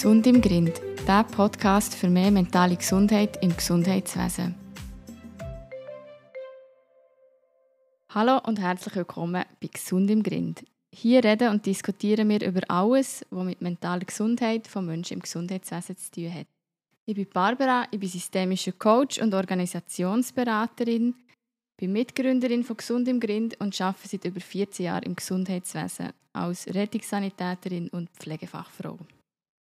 Gesund im Grind, der Podcast für mehr mentale Gesundheit im Gesundheitswesen. Hallo und herzlich willkommen bei Gesund im Grind. Hier reden und diskutieren wir über alles, was mit mentaler Gesundheit von Menschen im Gesundheitswesen zu tun hat. Ich bin Barbara, ich bin systemischer Coach und Organisationsberaterin, bin Mitgründerin von Gesund im Grind und arbeite seit über 14 Jahren im Gesundheitswesen als Rettungssanitäterin und Pflegefachfrau.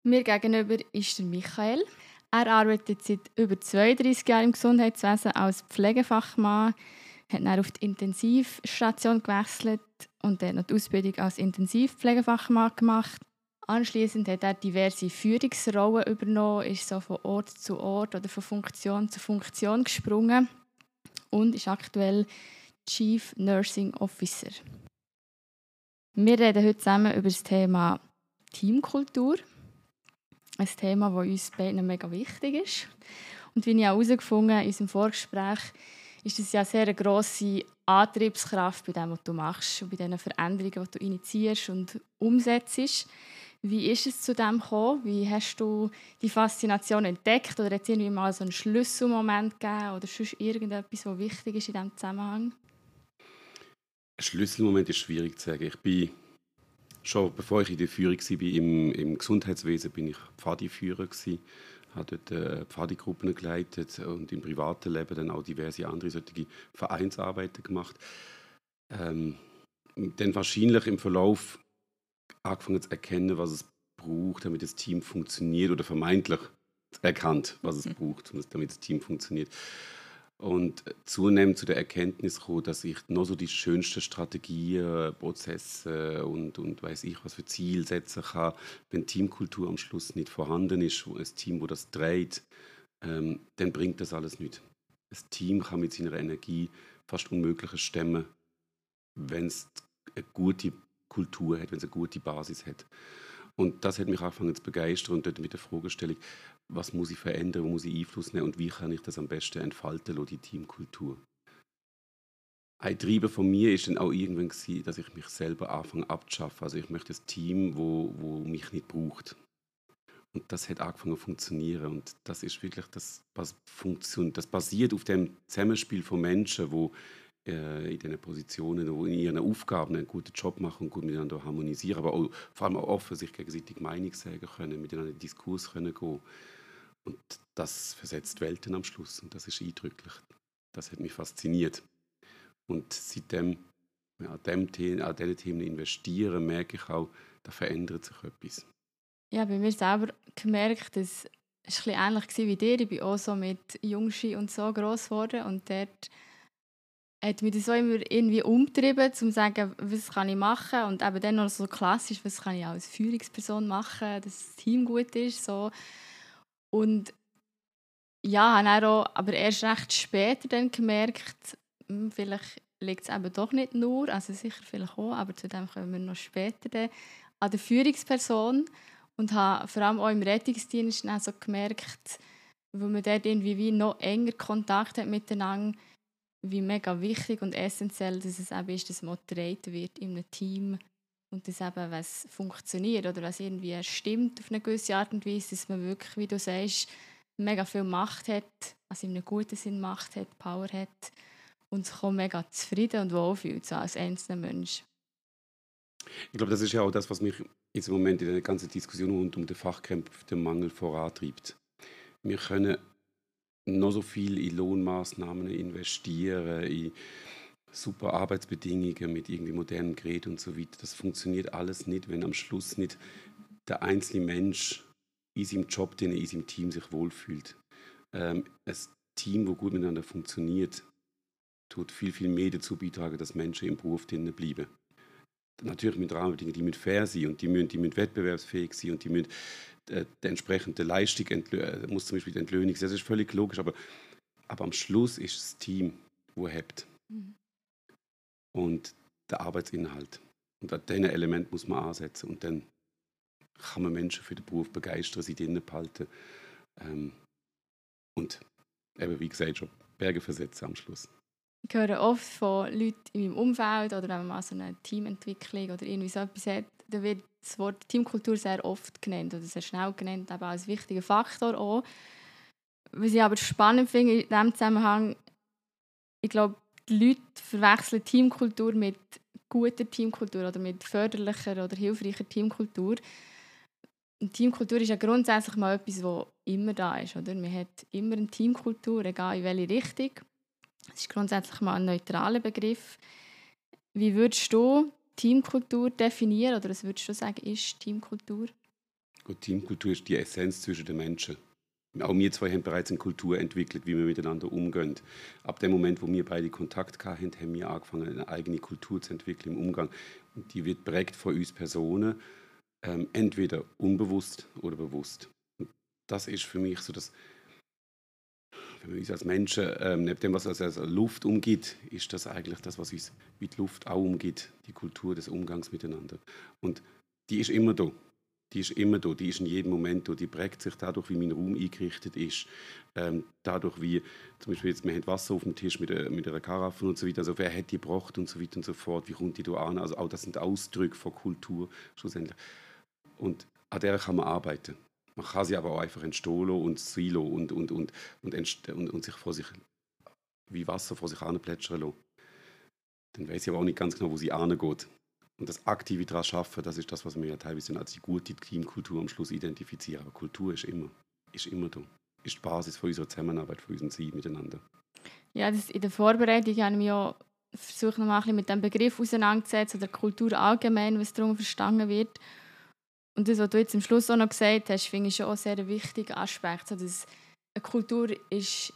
Mir gegenüber ist der Michael. Er arbeitet seit über 32 Jahren im Gesundheitswesen als Pflegefachmann, hat dann auf die Intensivstation gewechselt und dann noch die Ausbildung als Intensivpflegefachmann gemacht. Anschließend hat er diverse Führungsrollen übernommen, ist so von Ort zu Ort oder von Funktion zu Funktion gesprungen und ist aktuell Chief Nursing Officer. Wir reden heute zusammen über das Thema Teamkultur. Ein Thema, das uns beiden mega wichtig ist. Und wie ich auch herausgefunden habe in unserem Vorgespräch, ist es ja sehr eine grosse Antriebskraft bei dem, was du machst und bei den Veränderungen, die du initiierst und umsetzt. Wie ist es zu dem gekommen? Wie hast du die Faszination entdeckt? Oder hat es irgendwie mal so einen Schlüsselmoment gegeben oder sonst irgendetwas, was wichtig ist in diesem Zusammenhang? Ein Schlüsselmoment ist schwierig zu sagen. Ich bin schon bevor ich in der Führung war im, im Gesundheitswesen, bin ich Pfadiführer gewesen, habe dort äh, Pfadigruppen geleitet und im privaten Leben dann auch diverse andere solche Vereinsarbeiten gemacht. Ähm, dann wahrscheinlich im Verlauf angefangen zu erkennen, was es braucht, damit das Team funktioniert oder vermeintlich erkannt, was es mhm. braucht, damit das Team funktioniert. Und zunehmend zu der Erkenntnis gekommen, dass ich noch so die schönsten Strategien, Prozesse und, und weiß ich was für Ziele setzen kann, wenn Teamkultur am Schluss nicht vorhanden ist, ein Team, wo das dreht, ähm, dann bringt das alles nicht. Das Team kann mit seiner Energie fast Unmögliches stemmen, wenn es eine gute Kultur hat, wenn es eine gute Basis hat. Und das hat mich angefangen zu begeistern und dort mit der Fragestellung, was muss ich verändern, wo muss ich Einfluss nehmen und wie kann ich das am besten entfalten, die Teamkultur. Ein Treiber von mir ist dann auch irgendwann gewesen, dass ich mich selber anfange abzuschaffen. Also ich möchte ein Team, wo, wo mich nicht braucht. Und das hat angefangen zu funktionieren. Und das ist wirklich das, was funktioniert. Das basiert auf dem Zusammenspiel von Menschen, wo in diesen Positionen, in ihren Aufgaben einen guten Job machen und gut miteinander harmonisieren, aber auch, vor allem auch offen sich gegenseitig Meinung sagen können, miteinander in Diskurs können gehen. Und das versetzt Welten am Schluss und das ist eindrücklich. Das hat mich fasziniert. Und seitdem ja, an, dem Themen, an diesen Themen investieren, merke ich auch, da verändert sich etwas. Ja, bei mir selber gemerkt, dass es ein ähnlich war wie dir. Ich bin auch so mit Jungschi und so groß geworden und dort hat mich das so immer irgendwie umgetrieben, um zu sagen, was kann ich machen und eben dann noch so klassisch, was kann ich als Führungsperson machen, dass das Team gut ist, so. Und ja, habe auch, aber erst recht später dann gemerkt, hm, vielleicht liegt es eben doch nicht nur, also sicher vielleicht auch, aber zu dem kommen wir noch später dann, an der Führungsperson und habe vor allem auch im Rettungsdienst so gemerkt, wo man dort irgendwie wie noch enger Kontakt hat miteinander, wie mega wichtig und essentiell dass es eben ist, dass man getragen wird in einem Team und dass eben, was funktioniert oder was irgendwie stimmt auf eine gewisse Art und Weise, dass man wirklich, wie du sagst, mega viel Macht hat, also in einem guten Sinn Macht hat, Power hat und sich auch mega zufrieden und wohlfühlt, so als einzelner Mensch. Ich glaube, das ist ja auch das, was mich jetzt im Moment in der ganzen Diskussion rund um den Fachkräftemangel vorantreibt. Wir können noch so viel in Lohnmaßnahmen investieren, in super Arbeitsbedingungen mit irgendwie modernen Geräten und so weiter. Das funktioniert alles nicht, wenn am Schluss nicht der einzelne Mensch in seinem Job, den er in seinem Team sich wohlfühlt. Ähm, ein Team, wo gut miteinander funktioniert, tut viel, viel mehr dazu beitragen, dass Menschen im Beruf drinnen bleiben. Natürlich mit Rahmenbedingungen, die müssen fair sein und die müssen, die müssen wettbewerbsfähig sein und die müssen die entsprechende Leistung äh, muss zum Beispiel die Entlöhnung sein. Das ist völlig logisch, aber, aber am Schluss ist das Team, wo hebt. Mhm. Und der Arbeitsinhalt. Und an diesen Element muss man ansetzen. Und dann kann man Menschen für den Beruf begeistern, sie drinnen behalten. Ähm, und eben, wie gesagt, schon Berge versetzen am Schluss. Ich höre oft von Leuten in meinem Umfeld oder wenn man mal so eine Teamentwicklung oder irgendwie so etwas hat, da wird das Wort Teamkultur sehr oft genannt oder sehr schnell genannt, aber als wichtiger Faktor auch. Was ich aber spannend finde in diesem Zusammenhang, ich glaube, die Leute verwechseln Teamkultur mit guter Teamkultur oder mit förderlicher oder hilfreicher Teamkultur. Und Teamkultur ist ja grundsätzlich mal etwas, das immer da ist. Oder? Man hat immer eine Teamkultur, egal in welche Richtung. Das ist grundsätzlich mal ein neutraler Begriff. Wie würdest du Teamkultur definieren oder was würdest du sagen, ist Teamkultur? Gut, Teamkultur ist die Essenz zwischen den Menschen. Auch wir zwei haben bereits eine Kultur entwickelt, wie wir miteinander umgehen. Ab dem Moment, wo wir beide Kontakt hatten, haben wir angefangen, eine eigene Kultur zu entwickeln im Umgang. Und die wird prägt von uns Personen, ähm, entweder unbewusst oder bewusst. Und das ist für mich so das, wir uns als Menschen, ähm, neben dem, was uns als Luft umgibt, ist das eigentlich das, was uns die Luft auch umgibt, die Kultur des Umgangs miteinander. Und die ist immer da. Die ist immer da, die ist in jedem Moment da, die prägt sich dadurch, wie mein Raum eingerichtet ist, ähm, dadurch, wie zum Beispiel jetzt, wir haben Wasser auf dem Tisch mit, äh, mit einer Karaffe und so weiter, also wer hat die gebracht und so weiter und so fort, wie kommt die da an, also auch das sind Ausdrücke von Kultur schlussendlich. Und an der kann man arbeiten. Man kann sie aber auch einfach entstehen und silo und, und, und, und, und, und sich vor sich wie Wasser vor sich anplätschern lassen. Dann weiß ich aber auch nicht ganz genau, wo sie angeht. Und das aktive daran schaffen, das ist das, was wir ja teilweise als die gute Teamkultur am Schluss identifizieren. Aber Kultur ist immer, ist immer da. Ist die Basis für unsere Zusammenarbeit, für unseren Sein miteinander. Ja, das in der Vorbereitung habe ich ja versucht, noch mal ein bisschen mit dem Begriff auseinanderzusetzen, oder Kultur allgemein, was darum verstanden wird. Und das, was du jetzt am Schluss auch noch gesagt hast, finde ich schon auch sehr wichtiger Aspekt. So, dass eine Kultur ist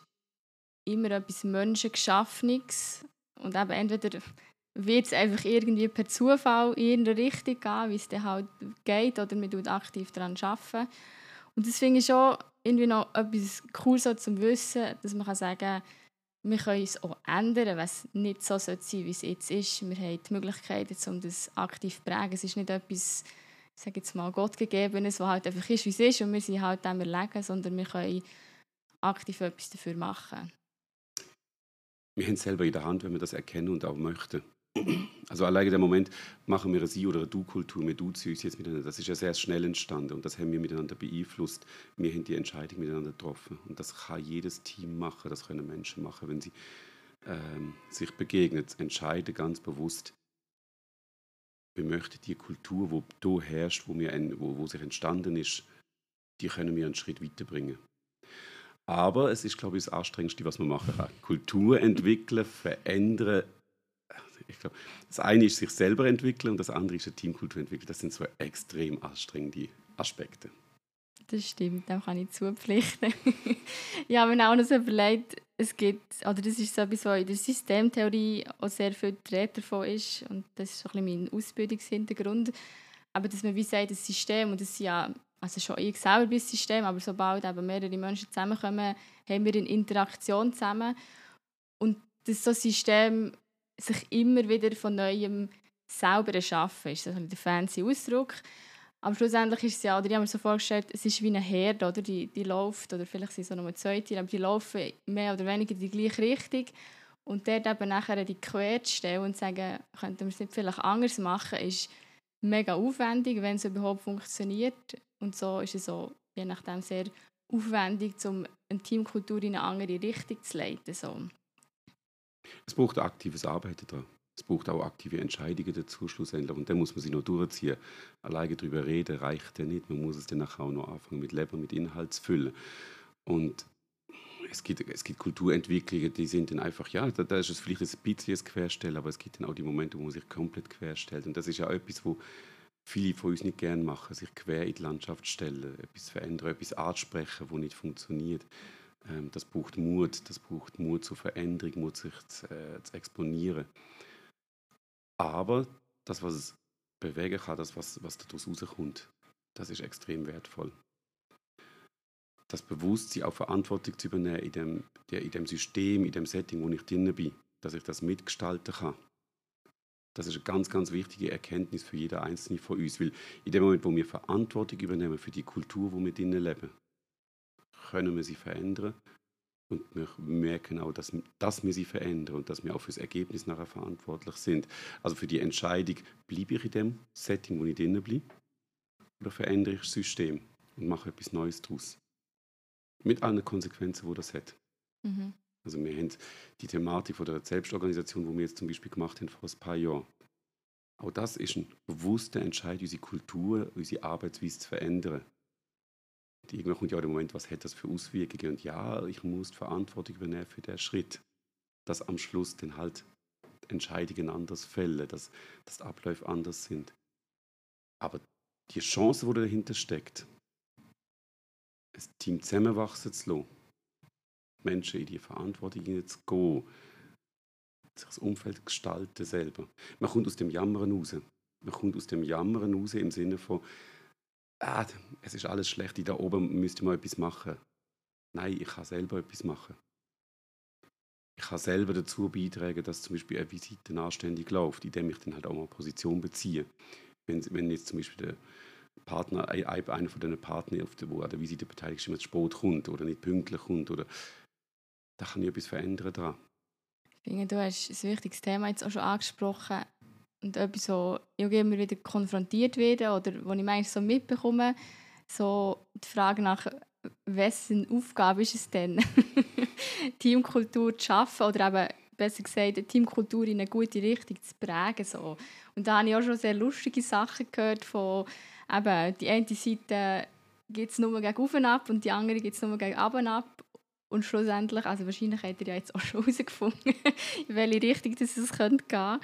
immer etwas Menschengeschaffenes und eben entweder wird es einfach irgendwie per Zufall in irgendeine Richtung gehen, wie es dann halt geht, oder man tut aktiv daran arbeiten. Und das finde ich schon irgendwie noch etwas cool so zum Wissen, dass man kann sagen kann, wir können es auch ändern, es nicht so sein sollte, wie es jetzt ist. Wir haben die Möglichkeit, um das aktiv zu prägen. Es ist nicht etwas ich sage jetzt mal, Gott gegebenes, was halt einfach ist, wie es ist und wir sind halt dem erlegen, sondern wir können aktiv etwas dafür machen. Wir haben es selber in der Hand, wenn wir das erkennen und auch möchten. Also alleine der Moment, machen wir eine Sie- oder eine Du-Kultur, wir duzen uns jetzt miteinander, das ist ja sehr schnell entstanden und das haben wir miteinander beeinflusst. Wir haben die Entscheidung miteinander getroffen und das kann jedes Team machen, das können Menschen machen, wenn sie ähm, sich begegnen, entscheiden ganz bewusst, wir möchten die Kultur, die hier herrscht, wo, wir, wo, wo sich entstanden ist, die können wir einen Schritt weiterbringen. Aber es ist, glaube ich, das Anstrengendste, was man machen kann. Kultur entwickeln, verändern. Ich glaube, das eine ist sich selber entwickeln und das andere ist eine Teamkultur entwickeln. Das sind zwei extrem anstrengende Aspekte. Das stimmt, dem kann ich zupflichten. ich habe mir auch noch so überlegt, es gibt, oder das ist so etwas, was in der Systemtheorie auch sehr viel Rede davon ist. Und das ist so ein bisschen mein Ausbildungshintergrund, aber dass man wie sagt, das System, und das ist ja, also schon ich selber bin System, aber sobald eben mehrere Menschen zusammenkommen, haben wir eine Interaktion zusammen. Und dass so ein System sich immer wieder von Neuem selber erschaffen ist, das ist der fancy Ausdruck, aber schlussendlich ist es ja, oder ich habe mir so vorgestellt, es ist wie eine Herde, oder? Die, die läuft, oder vielleicht sind es nur zwei Tiere, aber die laufen mehr oder weniger in die gleiche Richtung. Und dort eben nachher die Quer zu stellen und zu sagen, könnten wir es nicht vielleicht anders machen, ist mega aufwendig, wenn es überhaupt funktioniert. Und so ist es auch, je nachdem, sehr aufwendig, um eine Teamkultur in eine andere Richtung zu leiten. So. Es braucht aktives Arbeiten daran. Es braucht auch aktive Entscheidungen dazu schlussendlich und dann muss man sie noch durchziehen. Alleine darüber reden reicht ja nicht, man muss es dann nachher auch noch anfangen mit Leben, mit Inhalt zu füllen. Und es gibt, es gibt Kulturentwicklungen, die sind dann einfach, ja, da, da ist es vielleicht ein bisschen ein Querstellen, aber es gibt dann auch die Momente, wo man sich komplett querstellt. Und das ist ja etwas, wo viele von uns nicht gerne machen, sich quer in die Landschaft stellen, etwas verändern, etwas ansprechen, wo nicht funktioniert. Ähm, das braucht Mut, das braucht Mut zur Veränderung, Mut sich zu, äh, zu exponieren. Aber das, was es bewegen kann, das, was, was daraus rauskommt, das ist extrem wertvoll. Das Bewusstsein, auch Verantwortung zu übernehmen in dem, in dem System, in dem Setting, wo ich drin bin, dass ich das mitgestalten kann. Das ist eine ganz, ganz wichtige Erkenntnis für jeden Einzelnen von uns, weil in dem Moment, wo wir Verantwortung übernehmen für die Kultur, wo wir drinnen leben, können wir sie verändern Und wir merken auch, dass, dass wir sie verändern und dass wir auch für das Ergebnis nachher verantwortlich sind. Also für die Entscheidung, bleibe ich in dem Setting, wo ich drinnen bleibe, oder verändere ich das System und mache etwas Neues daraus. Mit allen Konsequenzen, die das hat. Mhm. Also wir haben die Thematik von der Selbstorganisation, die wir jetzt zum Beispiel gemacht haben vor ein paar Jahren. Auch das ist ein bewusster Entscheid, unsere Kultur, unsere Arbeitsweise zu verändern. Irgendwann kommt ja auch der Moment, was hat das für Auswirkungen? Und ja, ich muss die Verantwortung übernehmen für den Schritt, dass am Schluss dann halt Entscheidungen anders fällen, dass, dass die Abläufe anders sind. Aber die Chance, die dahinter steckt, ein Team zusammenwachsen zu lassen, Menschen in die Verantwortung zu gehen, sich das Umfeld gestalten selber. Man kommt aus dem Jammern raus. Man kommt aus dem Jammern raus im Sinne von, ah, es ist alles schlecht, da oben müsste mal etwas machen. Nein, ich kann selber etwas machen. Ich kann selber dazu beitragen, dass zum Beispiel eine Visite anständig läuft, indem ich dann halt auch mal Position beziehe. Wenn, wenn jetzt zum Beispiel der Partner, einer von den Partnern, wo an der Visite beteiligt ist, immer zu spät kommt oder nicht pünktlich kommt, oder, da kann ich etwas verändern daran. Ich finde, du hast ein wichtiges Thema jetzt auch schon angesprochen und etwas, wo ich immer wieder konfrontiert werde oder wo ich manchmal so mitbekomme, so die Frage nach, wessen Aufgabe ist es denn, Teamkultur zu schaffen oder eben besser gesagt, Teamkultur in eine gute Richtung zu prägen. So. Und da habe ich auch schon sehr lustige Sachen gehört von eben, die eine Seite geht es nur gegen und ab und die andere geht es nur gegen und ab. Und schlussendlich, also wahrscheinlich habt ihr ja jetzt auch schon herausgefunden, in welche Richtung das es könnte gehen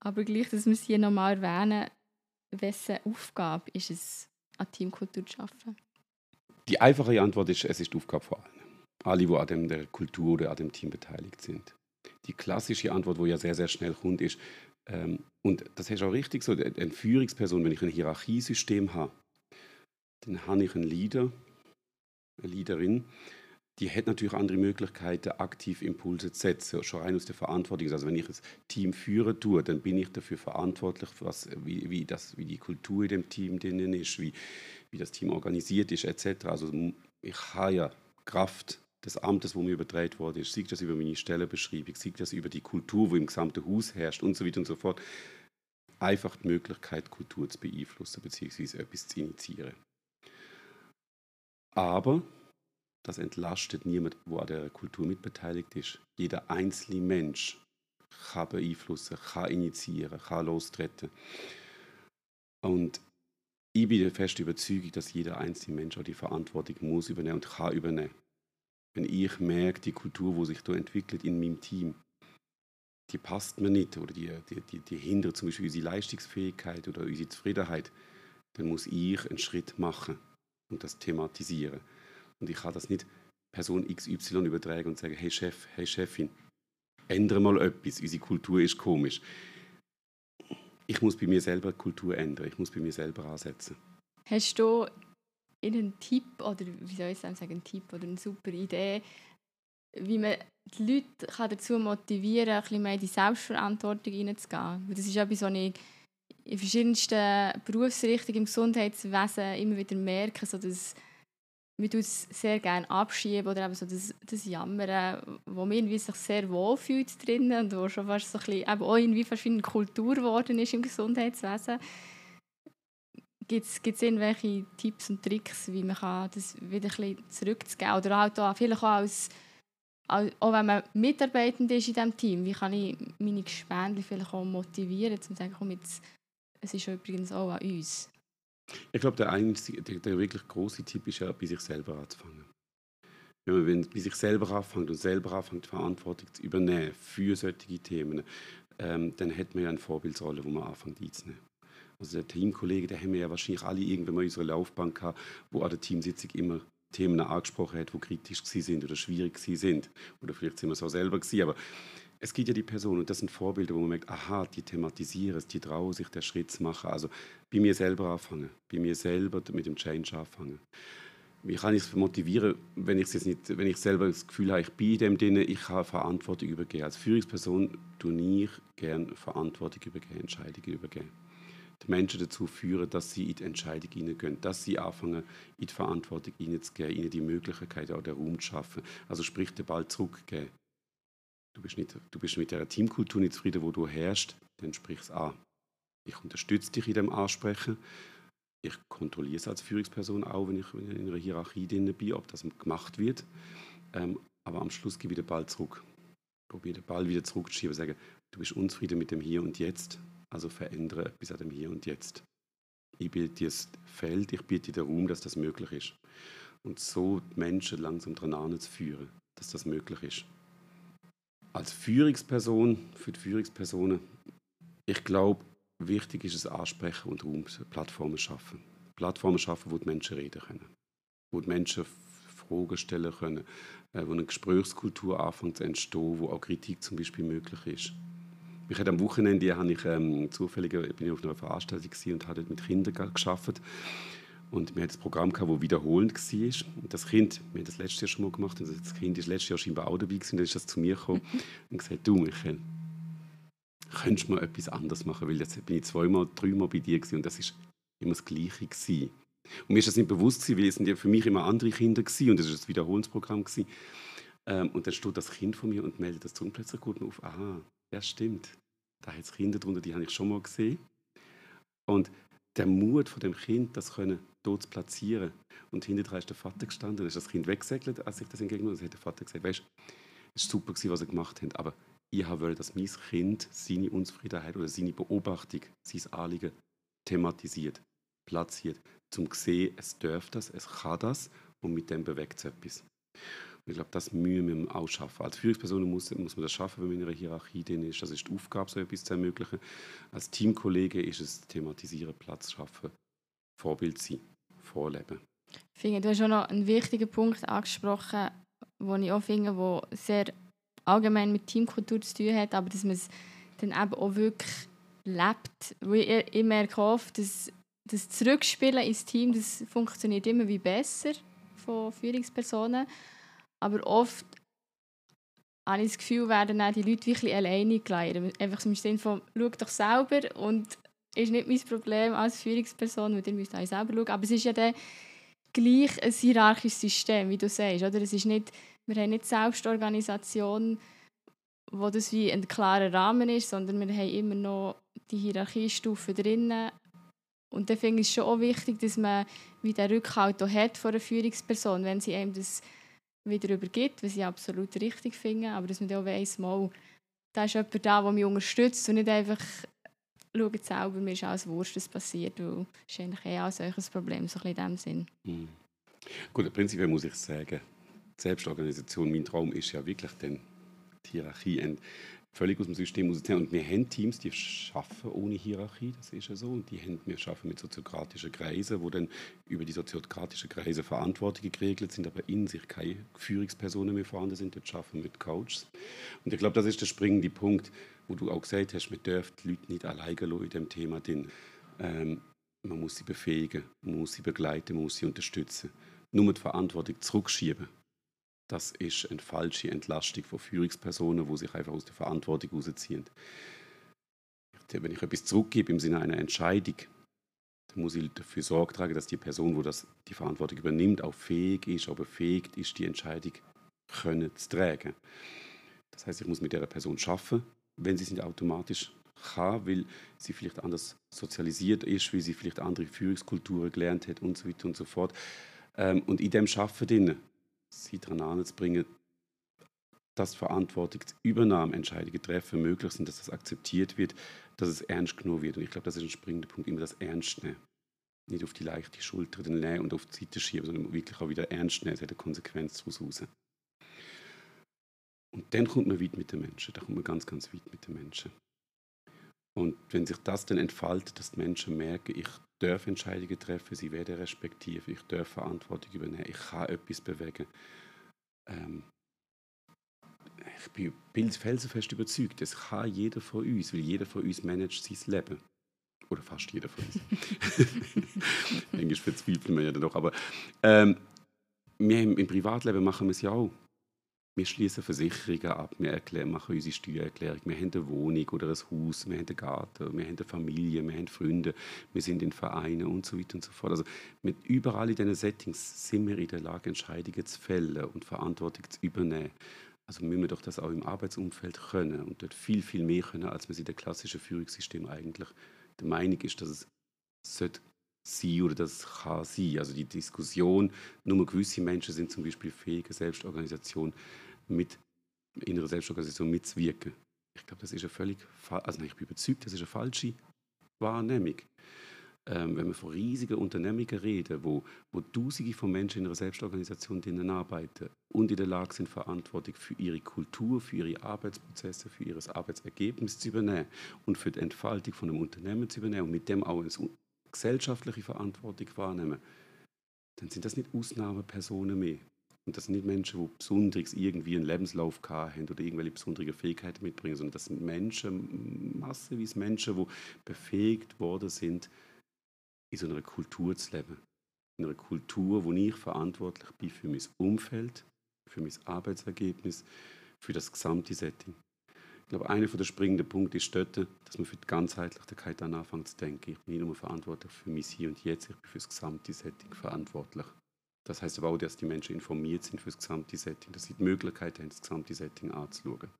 Aber gleich, dass wir es hier nochmal erwähnen, wessen Aufgabe ist es, an Teamkultur zu schaffen? Die einfache Antwort ist, es ist die Aufgabe von allen. Alle, die an dem, der Kultur oder an dem Team beteiligt sind. Die klassische Antwort, wo ja sehr, sehr schnell kommt, ist, ähm, und das ist auch richtig so, eine Führungsperson, wenn ich ein Hierarchiesystem habe, dann habe ich einen Leader, eine Leaderin, die hat natürlich andere Möglichkeiten, aktiv Impulse zu setzen, schon rein aus der Verantwortung. Also wenn ich ein Team führen tue, dann bin ich dafür verantwortlich, was, wie, wie, das, wie die Kultur in dem Team drinnen ist, wie, wie das Team organisiert ist, etc. Also ich habe ja Kraft des Amtes, wo mir übertragen worden ist, sei das über meine Stellenbeschreibung, sei das über die Kultur, wo im gesamten Haus herrscht und so weiter und so fort. Einfach die Möglichkeit, Kultur zu beeinflussen bzw. etwas zu initiieren. Aber das entlastet niemand, der an der Kultur mitbeteiligt ist. Jeder einzelne Mensch kann beeinflussen, kann initiieren, kann lostreten. Und ich bin der festen Überzeugung, dass jeder einzelne Mensch auch die Verantwortung muss übernehmen und kann übernehmen. Wenn ich merke, die Kultur, die sich da entwickelt in meinem Team, die passt mir nicht oder die, die, die, die hindert zum Beispiel unsere Leistungsfähigkeit oder unsere Zufriedenheit, dann muss ich einen Schritt machen und das thematisieren. Und ich kann das nicht Person XY übertragen und sagen, hey Chef, hey Chefin, ändere mal etwas, unsere Kultur ist komisch. Ich muss bei mir selber die Kultur ändern, ich muss bei mir selber ansetzen. Hast du einen Tipp oder wie soll ich sagen, einen Tipp oder eine super Idee, wie man die Leute dazu motivieren kann, ein bisschen mehr in die Selbstverantwortung hineinzugehen? Das ist etwas, was ich in verschiedensten Berufsrichtungen im Gesundheitswesen immer wieder merke, so dass wir es sehr gerne abschieben oder eben so das, das Jammern, wo man irgendwie sich sehr wohl fühlt drinnen und wo schon fast so ein bisschen, eben auch irgendwie fast wie eine Kultur geworden ist im Gesundheitswesen. Gibt es irgendwelche Tipps und Tricks, wie man kann das wieder ein bisschen zurückzugeben oder halt auch, vielleicht auch als auch wenn man Mitarbeitend ist in diesem Team, wie kann ich meine Gespendli vielleicht auch motivieren, um zu sagen, komm jetzt, es ist übrigens auch an uns. Ich glaube, der, einzige, der, der wirklich große Tipp ist ja, bei sich selber anzufangen. Wenn man bei sich selber anfängt und selber anfängt, Verantwortung zu übernehmen für solche Themen, ähm, dann hat man ja eine Vorbildsrolle, wo man anfängt einzunehmen. Also der Teamkollege, der haben wir ja wahrscheinlich alle irgendwann mal in unserer Laufbahn gehabt, wo an der Teamsitzung immer Themen angesprochen hat, die kritisch sind oder schwierig sind. Oder vielleicht sind wir es auch selber gewesen, aber es gibt ja die Personen, und das sind Vorbilder, wo man merkt, aha, die thematisieren es, die trauen sich, den Schritt zu machen. Also bei mir selber anfangen, bei mir selber mit dem Change anfangen. Wie kann ich es motivieren, wenn ich, jetzt nicht, wenn ich selber das Gefühl habe, ich bin in dem drin, ich kann Verantwortung übergeben. Als Führungsperson tue ich gerne Verantwortung übergeben, Entscheidungen übergeben. die Menschen dazu führen, dass sie in die Entscheidung hineingehen, dass sie anfangen, in die Verantwortung hineinzugehen, ihnen die Möglichkeit, den Raum zu schaffen. Also sprich, den Ball zurückgeben. Du bist, nicht, du bist mit der Teamkultur nicht zufrieden, wo du herrschst, dann sprich es an. Ich unterstütze dich in dem Ansprechen. Ich kontrolliere es als Führungsperson auch, wenn ich in einer Hierarchie drin bin, ob das gemacht wird. Ähm, aber am Schluss gebe ich den Ball zurück. Probiere den Ball wieder zurückzuschieben und sage, du bist unzufrieden mit dem Hier und Jetzt, also verändere etwas an dem Hier und Jetzt. Ich biete dir das Feld, ich biete dir den Raum, dass das möglich ist. Und so die Menschen langsam dran zu führen, dass das möglich ist. Als Führungsperson, für die Führungspersonen, ich glaube, wichtig ist es Ansprechen und Raum, Plattformen schaffen. Plattformen schaffen, wo die Menschen reden können. Wo die Menschen Fragen stellen können, äh, wo eine Gesprächskultur anfängt zu entstehen, wo auch Kritik zum Beispiel möglich ist. Ich am Wochenende habe ich ähm, zufällig bin ich auf einer Veranstaltung und habe mit Kindern geschafft und wir hatten ein Programm gehabt, das wiederholend war. Und das Kind, wir haben das letztes Jahr schon mal gemacht, und das Kind ist letztes Jahr scheinbar auch dabei gewesen, und dann ist das zu mir gekommen und gesagt, du Michael, könntest du mal etwas anderes machen, weil jetzt bin ich zweimal, dreimal bei dir gewesen, und das ist immer das Gleiche gewesen. Und mir ist das nicht bewusst gewesen, weil es sind ja für mich immer andere Kinder gewesen, und das ist ein Wiederholungsprogramm gewesen. Ähm, und dann steht das Kind von mir und meldet das zu und plötzlich gut auf, aha, ja stimmt, da hat es Kinder drunter, die habe ich schon mal gesehen. Und der Mut von dem Kind, das können dort zu platzieren. Und hinterher ist der Vater gestanden, dann ist das Kind weggesegelt, als ich das habe. Dann hat der Vater gesagt, weißt, es war super, was er gemacht hat, aber ich wollte, dass mein Kind seine Unzufriedenheit oder seine Beobachtung, sein Anliegen thematisiert, platziert, zum zu sehen, es darf das, es kann das und mit dem bewegt es etwas. Und ich glaube, das müssen wir auch schaffen. Als Führungsperson muss, muss man das schaffen, wenn man in einer Hierarchie drin ist. Das ist die Aufgabe, so etwas zu ermöglichen. Als Teamkollege ist es thematisieren, Platz schaffen, Vorbild sein, vorleben. Ich du hast schon noch einen wichtigen Punkt angesprochen, den ich auch finde, der sehr allgemein mit Teamkultur zu tun hat, aber dass man es dann eben auch wirklich lebt. Ich, merke oft, dass das Zurückspielen ins Team, das funktioniert immer wie besser von Führungspersonen. Aber oft habe ich das Gefühl, werden dann die Leute wirklich alleine gelassen. Einfach im Sinne von, schau doch selber und ist nicht mein Problem als Führungsperson, weil ihr müsst auch selber schauen. Aber es ist ja dann gleich ein hierarchisches System, wie du sagst. Oder? Es ist nicht, wir haben nicht Selbstorganisation, wo das wie ein klarer Rahmen ist, sondern wir haben immer noch die Hierarchiestufen drinnen. Und dann finde ich es schon auch wichtig, dass man wie den Rückhalt hat von einer Führungsperson, wenn sie einem das wieder übergibt, was ich absolut richtig finde, aber dass man dann auch weiss, mal, da ist jemand da, der mich unterstützt und nicht einfach schaut selber, mir ist alles Wurscht, was passiert, weil es ist eigentlich eh auch solches Problem, so ein in dem Sinn. Mhm. Gut, prinzipiell muss ich sagen, die Selbstorganisation, mein Traum ist ja wirklich dann die Hierarchie völlig aus dem System rauszunehmen. Und wir haben Teams, die schaffen ohne Hierarchie, das ist ja so. Und die haben, wir schaffen mit soziokratischen Kreisen, wo dann über die soziokratischen Kreise Verantwortungen geregelt sind, aber in sich keine Führungspersonen mehr vorhanden sind. Dort schaffen wir mit Coaches. Und ich glaube, das ist der springende Punkt, wo du auch gesagt hast, man darf die Leute nicht alleine in dem Thema drin. Ähm, man muss sie befähigen, man muss sie begleiten, man muss sie unterstützen. Nur die Verantwortung zurückschieben das ist eine falsche Entlastung von Führungspersonen, die sich einfach aus der Verantwortung rausziehen. Wenn ich etwas zurückgebe im Sinne einer Entscheidung, dann muss ich dafür Sorge tragen, dass die Person, die das, die Verantwortung übernimmt, auch fähig ist, auch befähigt ist, die Entscheidung können zu tragen. Das heißt, ich muss mit der Person schaffen, wenn sie es nicht automatisch kann, weil sie vielleicht anders sozialisiert ist, weil sie vielleicht andere Führungskulturen gelernt hat und so weiter und so fort. Ähm, und in dem Schaffen sie daran anzubringen, dass Verantwortungsübernahme, Entscheidungen treffen möglich sind, dass das akzeptiert wird, dass es ernst genommen wird. Und ich glaube, das ist ein springender Punkt, immer das Ernst nehmen. Nicht auf die leichte Schulter nehmen und auf die Seite schieben, sondern wirklich auch wieder ernst nehmen. Es hat eine Konsequenz daraus raus. Und dann kommt man weit mit den Menschen. Da kommt man ganz, ganz weit mit den Menschen. Und wenn sich das dann entfaltet, dass die Menschen merken, ich darf Entscheidungen treffen, sie werden respektiert, ich darf Verantwortung übernehmen, ich kann etwas bewegen. Ähm, ich bin, bin felsenfest überzeugt, das kann jeder von uns, weil jeder von uns managt sein Leben. Oder fast jeder von uns. Englisch verzweifeln wir ja dann doch. Aber ähm, wir im, im Privatleben machen wir es ja auch. Wir schließen Versicherungen ab, wir erklären, machen unsere Steuererklärung, wir haben eine Wohnung oder ein Haus, wir haben einen Garten, wir haben eine Familie, wir haben Freunde, wir sind in Vereinen und so weiter und so fort. Also mit überall in diesen Settings sind wir in der Lage, Entscheidungen zu fällen und Verantwortung zu übernehmen. Also müssen wir doch das auch im Arbeitsumfeld können und dort viel, viel mehr können, als man in der klassischen Führungssystem eigentlich der Meinung ist, dass es sollte sein oder das kann sein. Also die Diskussion, nur gewisse Menschen sind zum Beispiel fähig, eine Selbstorganisation mit in einer Selbstorganisation mitzuwirken. Ich glaube, das ist eine völlig, also ich bin überzeugt, das ist eine falsche Wahrnehmung. Ähm, wenn wir von riesigen Unternehmungen reden, wo, wo Tausende von Menschen in einer Selbstorganisation drinnen arbeiten und in der Lage sind, Verantwortung für ihre Kultur, für ihre Arbeitsprozesse, für ihr Arbeitsergebnis zu übernehmen und für die Entfaltung von einem Unternehmen zu übernehmen und mit dem auch eine gesellschaftliche Verantwortung wahrnehmen, dann sind das nicht Ausnahmepersonen mehr. Und das sind nicht Menschen, die besonders irgendwie einen Lebenslauf haben oder irgendwelche besonderen Fähigkeiten mitbringen, sondern das sind Menschen, massenweise Menschen, die befähigt worden sind, in so einer Kultur zu leben. In einer Kultur, wo ich verantwortlich bin für mein Umfeld, für mein Arbeitsergebnis, für das gesamte Setting. Ich glaube, einer der springenden Punkte ist dort, dass man für die Ganzheitlichkeit dann anfängt zu denken. Ich bin nicht nur verantwortlich für mein Hier und Jetzt, ich bin für das gesamte Setting verantwortlich. Das heißt aber auch, dass die Menschen informiert sind für das gesamte Setting, dass sie die Möglichkeit haben, das gesamte Setting anzuschauen.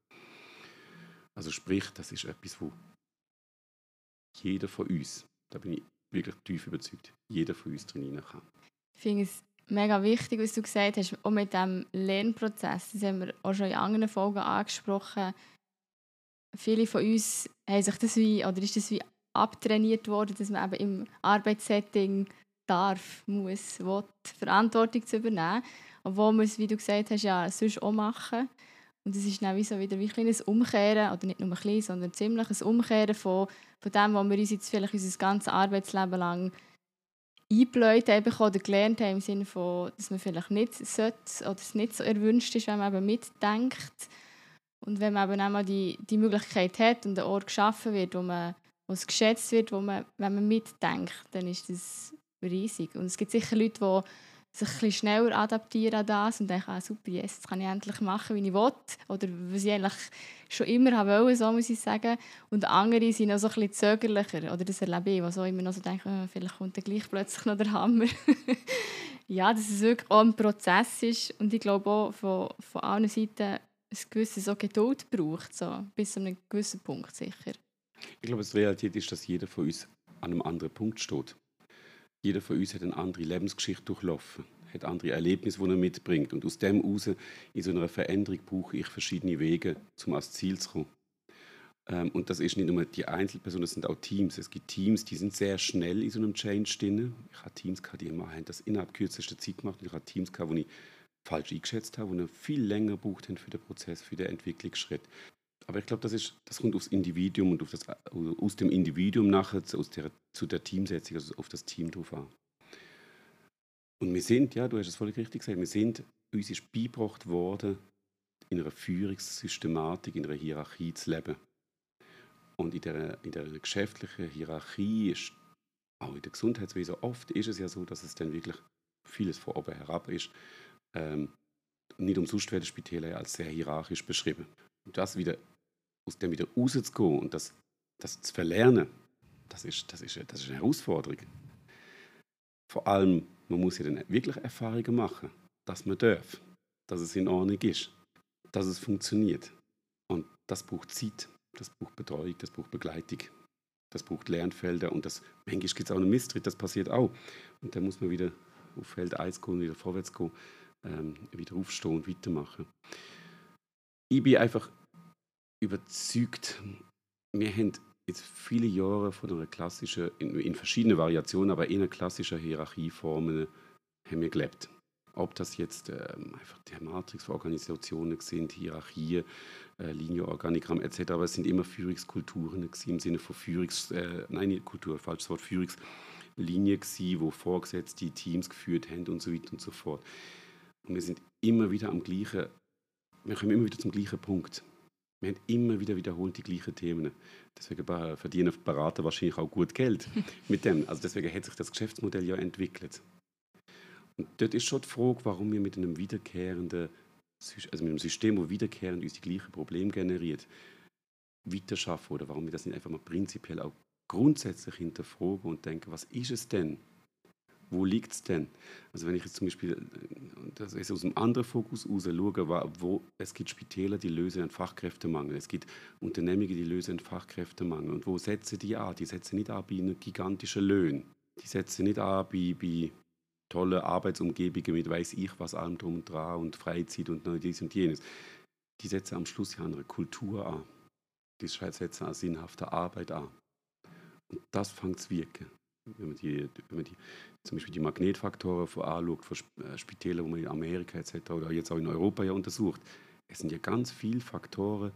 Also sprich, das ist etwas, wo jeder von uns, da bin ich wirklich tief überzeugt, jeder von uns drin kann. Ich finde es mega wichtig, was du gesagt hast, auch mit dem Lernprozess. Das haben wir auch schon in anderen Folgen angesprochen. Viele von uns haben sich das wie, oder ist das wie abtrainiert worden, dass man eben im Arbeitssetting darf, muss, will, Verantwortung zu übernehmen. Obwohl wir es, wie du gesagt hast, ja sonst auch machen. Und es ist dann wie so wieder wie ein kleines Umkehren, oder nicht nur ein kleines, sondern ziemlich ein Umkehren von, von dem, was wir uns jetzt vielleicht unser ganzes Arbeitsleben lang eingebläut haben oder gelernt haben, im Sinne von, dass man vielleicht nicht sollte oder es nicht so erwünscht ist, wenn man eben mitdenkt. Und wenn man eben einmal die, die Möglichkeit hat und ein Ort geschaffen wird, wo, man, wo es geschätzt wird, wo man, wenn man mitdenkt, dann ist das riesig. Und es gibt sicher Leute, die sich ein schneller adaptieren an das und denken, ah, super, yes, jetzt kann ich endlich machen, wie ich will. Oder was ich eigentlich schon immer wollte, so muss ich sagen. Und andere sind noch so ein bisschen zögerlicher. Oder das erlebe ich, die immer noch so denken, oh, vielleicht kommt dann gleich plötzlich noch der Hammer. ja, dass es wirklich auch ein Prozess ist. Und ich glaube auch von, von allen Seiten ein gewisses so Geduld braucht, so, bis zu einem gewissen Punkt sicher. Ich glaube, die Realität ist, dass jeder von uns an einem anderen Punkt steht. Jeder von uns hat eine andere Lebensgeschichte durchlaufen, hat andere Erlebnisse, die er mitbringt. Und aus dem heraus, in so einer Veränderung, brauche ich verschiedene Wege, um ans Ziel zu kommen. Ähm, und das ist nicht nur die Einzelpersonen, das sind auch Teams. Es gibt Teams, die sind sehr schnell in so einem Change drin. Ich habe Teams gehabt, die haben das innerhalb kürzester Zeit gemacht. Und ich habe Teams gehabt, die ich falsch eingeschätzt habe, die viel länger gebraucht haben für den Prozess, für den Entwicklungsschritt. Aber ich glaube, das, das kommt aufs Individuum und auf das, aus dem Individuum nachher aus der, zu der Teamsetzung, also auf das Team drauf an. Und wir sind, ja, du hast es völlig richtig gesagt, wir sind, uns ist beigebracht worden, in einer Führungssystematik, in einer Hierarchie zu leben. Und in der, in der geschäftlichen Hierarchie ist, auch in der Gesundheitswesen, oft ist es ja so, dass es dann wirklich vieles von oben herab ist. Ähm, nicht umsonst werden Spitäler als sehr hierarchisch beschrieben. Und das wieder aus dem wieder rauszugehen und das, das zu verlernen, das ist, das, ist, das ist eine Herausforderung. Vor allem, man muss ja dann wirklich Erfahrungen machen, dass man darf, dass es in Ordnung ist, dass es funktioniert. Und das braucht Zeit, das braucht Betreuung, das braucht Begleitung, das braucht Lernfelder und das, manchmal gibt es auch einen Misstritt, das passiert auch. Und dann muss man wieder auf Feld 1 gehen, wieder vorwärts gehen, ähm, wieder aufstehen und weitermachen. Ich bin einfach überzeugt, wir haben jetzt viele Jahre von einer klassischen, in, in verschiedenen Variationen, aber in einer klassischen Hierarchieformen haben wir gelebt. Ob das jetzt äh, einfach die Matrix-Organisationen sind, Hierarchien, äh, Linienorganigramm etc., aber es sind immer Führungskulturen im Sinne von Führungs... Äh, nein, Kultur, falsches Wort, Führungslinie gewesen, wo Vorgesetzte Teams geführt haben und so weiter und so fort. Und wir sind immer wieder am gleichen, wir kommen immer wieder zum gleichen Punkt. Wir haben immer wieder wiederholt die gleichen Themen. Deswegen verdienen Berater wahrscheinlich auch gut Geld mit dem. Also deswegen hat sich das Geschäftsmodell ja entwickelt. Und dort ist schon die Frage, warum wir mit einem wiederkehrenden also mit einem System, das wiederkehrend uns die gleichen Probleme generiert, weiterschaffen oder warum wir das nicht einfach mal prinzipiell auch grundsätzlich hinterfragen und denken, was ist es denn? Wo liegt es denn? Also wenn ich jetzt zum Beispiel, das ist aus einem anderen Fokus heraus schaue, wo, es gibt Spitäler, die lösen einen Fachkräftemangel, es gibt Unternehmungen, die lösen einen Fachkräftemangel. Und wo setzen die an? Die setzen nicht an bei einem gigantischen Löhnen. Die setzen nicht an bei, bei tollen Arbeitsumgebungen mit weiß ich was allem drum und dran und Freizeit und dies und jenes. Die setzen am Schluss ja eine Kultur an. Die setzen an sinnhafte Arbeit an. Und das fängt zu wirken. Wenn man, die, wenn man die, zum Beispiel die Magnetfaktoren von anschaut, von äh, Spitälern, wo man in Amerika etc. oder jetzt auch in Europa ja untersucht, es sind ja ganz viele Faktoren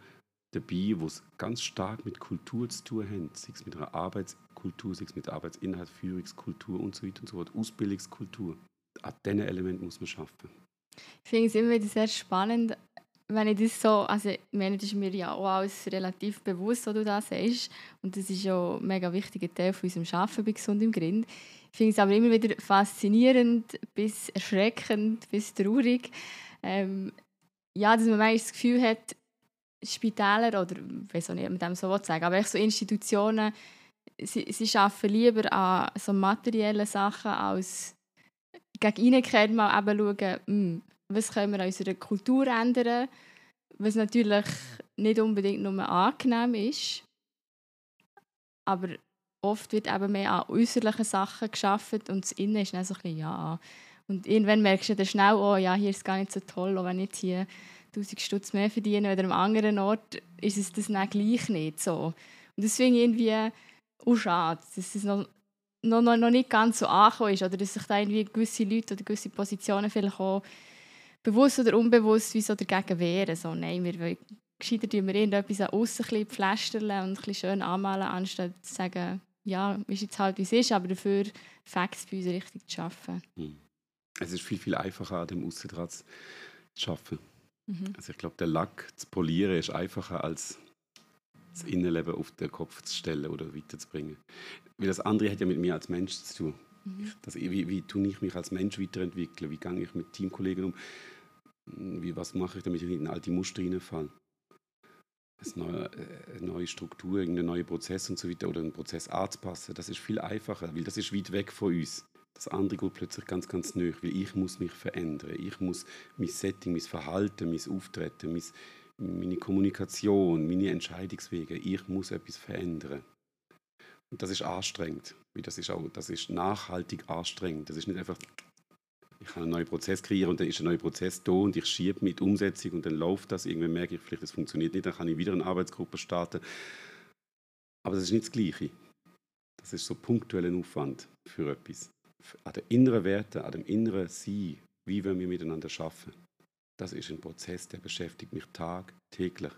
dabei, wo es ganz stark mit Kultur zu tun haben, sei es mit einer Arbeitskultur, sei es mit Arbeitsinhalt, Führungskultur und so weiter und so fort, Ausbildungskultur. An diesen Elementen muss man schaffen. Ich finde es immer wieder sehr spannend, wenn ich das so, also ich meine, das ist mir ja auch alles relativ bewusst, was du da sagst und das ist ja ein mega wichtiger Teil von unserem Arbeiten bei «Gesund im Grind». Ich finde es aber immer wieder faszinierend, bis erschreckend, bis traurig, ähm, ja, dass man manchmal das Gefühl hat, Spitäler oder weiß auch nicht, man dem so sagen aber so Institutionen, sie, sie arbeiten lieber an so materiellen Sachen als gegen innen mal eben schauen, hm, was können wir an unserer Kultur ändern, was natürlich nicht unbedingt nur angenehm ist, aber oft wird eben mehr an äußerlichen Sachen geschaffen und das Innen ist dann so ein bisschen, ja. Und irgendwann merkst du dann schnell, oh ja, hier ist es gar nicht so toll, auch wenn ich jetzt hier 1000 Stutz mehr verdiene oder einem anderen Ort, ist es das dann gleich nicht so. Und ich irgendwie auch schade, dass es noch, noch, noch nicht ganz so angekommen ist oder dass sich da irgendwie gewisse Leute oder gewisse Positionen vielleicht auch bewusst oder unbewusst wie so dagegen wehren. So, nein, wir wollen gescheiter tun wir irgendetwas an aussen ein und ein bisschen schön anmalen, anstatt zu sagen, ja, ist jetzt halt wie es ist, aber dafür Facts bei uns richtig zu schaffen. Hm. Es ist viel, viel einfacher, an dem Aussendraht zu arbeiten. Mhm. Also ich glaube, der Lack zu polieren ist einfacher als das Innenleben auf den Kopf zu stellen oder weiterzubringen. Weil das andere hat ja mit mir als Mensch zu tun. Mhm. Das, wie, wie tue ich mich als Mensch weiterentwickeln? Wie gehe ich mit Teamkollegen um? Wie, was mache ich, damit ich nicht in alte Muster hineinfalle? Neue, äh, eine neue Struktur, irgendein neuer Prozess und so weiter oder einen Prozess anzupassen, das ist viel einfacher, weil das ist weit weg von uns. Das andere geht plötzlich ganz, ganz nöch, weil ich muss mich verändern. Ich muss mein Setting, mein Verhalten, mein Auftreten, mein, meine Kommunikation, meine Entscheidungswege, ich muss etwas verändern. Und das ist anstrengend. Das ist, auch, das ist nachhaltig anstrengend. Das ist nicht einfach, ich kann einen neuen Prozess kreieren und dann ist ein neuer Prozess da und ich schiebe mit Umsetzung und dann läuft das. Irgendwann merke ich vielleicht, das funktioniert nicht, dann kann ich wieder eine Arbeitsgruppe starten. Aber das ist nicht das Gleiche. Das ist so punktueller Aufwand für etwas an den inneren Werten, an dem inneren Sein, wie wir miteinander schaffen. Das ist ein Prozess, der beschäftigt mich tagtäglich.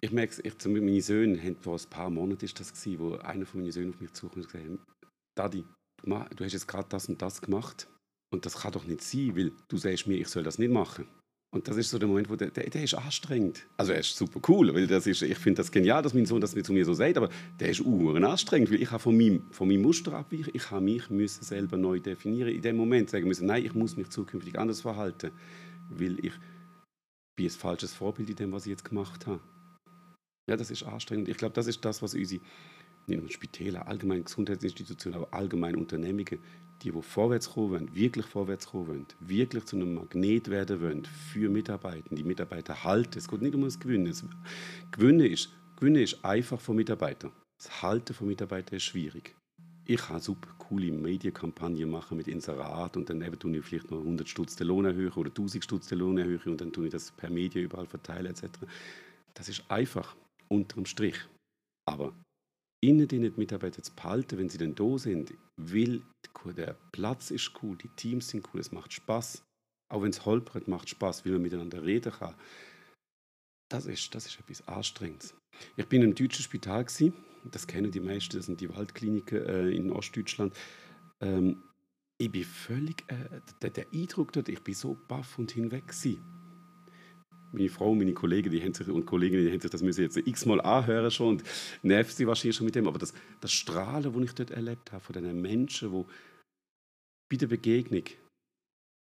Ich merke es, ich, zu meinen Söhnen, haben vor ein paar Monaten ist das gewesen, wo einer von meinen Söhnen auf mich zukam und gesagt hat, Daddy, du hast jetzt gerade das und das gemacht und das kann doch nicht sein, weil du sagst mir, ich soll das nicht machen. Und das ist so der Moment, wo der, der, der ist anstrengend. Also er ist super cool, weil das ist, ich finde das genial, dass mein Sohn das zu mir so sagt, aber der ist uhren anstrengend, weil ich habe von meinem, von meinem Muster abweichen, ich habe mich müssen selber neu definieren. In dem Moment sagen müssen, nein, ich muss mich zukünftig anders verhalten, weil ich bin ein falsches Vorbild in dem, was ich jetzt gemacht habe. Ja, das ist anstrengend. Ich glaube, das ist das, was unsere nicht nur Spitäler, allgemein Gesundheitsinstitutionen, aber allgemein Unternehmungen, die, die vorwärts kommen wollen, wirklich vorwärts kommen wollen, wirklich zu einem Magnet werden wollen für Mitarbeiter, die Mitarbeiter halten. Es geht nicht um das Gewinnen. Das Gewinnen ist, Gewinnen ist einfach von Mitarbeitern. Das Halten von Mitarbeitern ist schwierig. Ich kann super coole Medienkampagnen machen mit Inserat und dann eben tue ich vielleicht noch 100 Stutz der Lohnerhöhung oder 1000 Stutz der Lohnerhöhung und dann tue ich das per Medien überall verteilen etc. Das ist einfach unterm Strich. Aber innen die Mitarbeiter zu behalten, wenn sie dann da sind, weil der Platz ist cool, die Teams sind cool, es macht Spaß. Auch wenn es holpert, macht Spaß, weil man miteinander reden kann. Das ist, das ist etwas Anstrengendes. Ich bin im deutschen Spital, gewesen. das kennen die meisten, das sind die Waldkliniken äh, in Ostdeutschland. Ähm, ich bin völlig, äh, der, der, Eindruck dort, ich bin so baff und hinweg gewesen meine Frau, meine Kollegen die haben sich, und Kolleginnen, die haben sich das müssen jetzt x-mal anhören schon und nervt sie wahrscheinlich schon mit dem. Aber das, das Strahlen, das ich dort erlebt habe, von diesen Menschen, die bei der Begegnung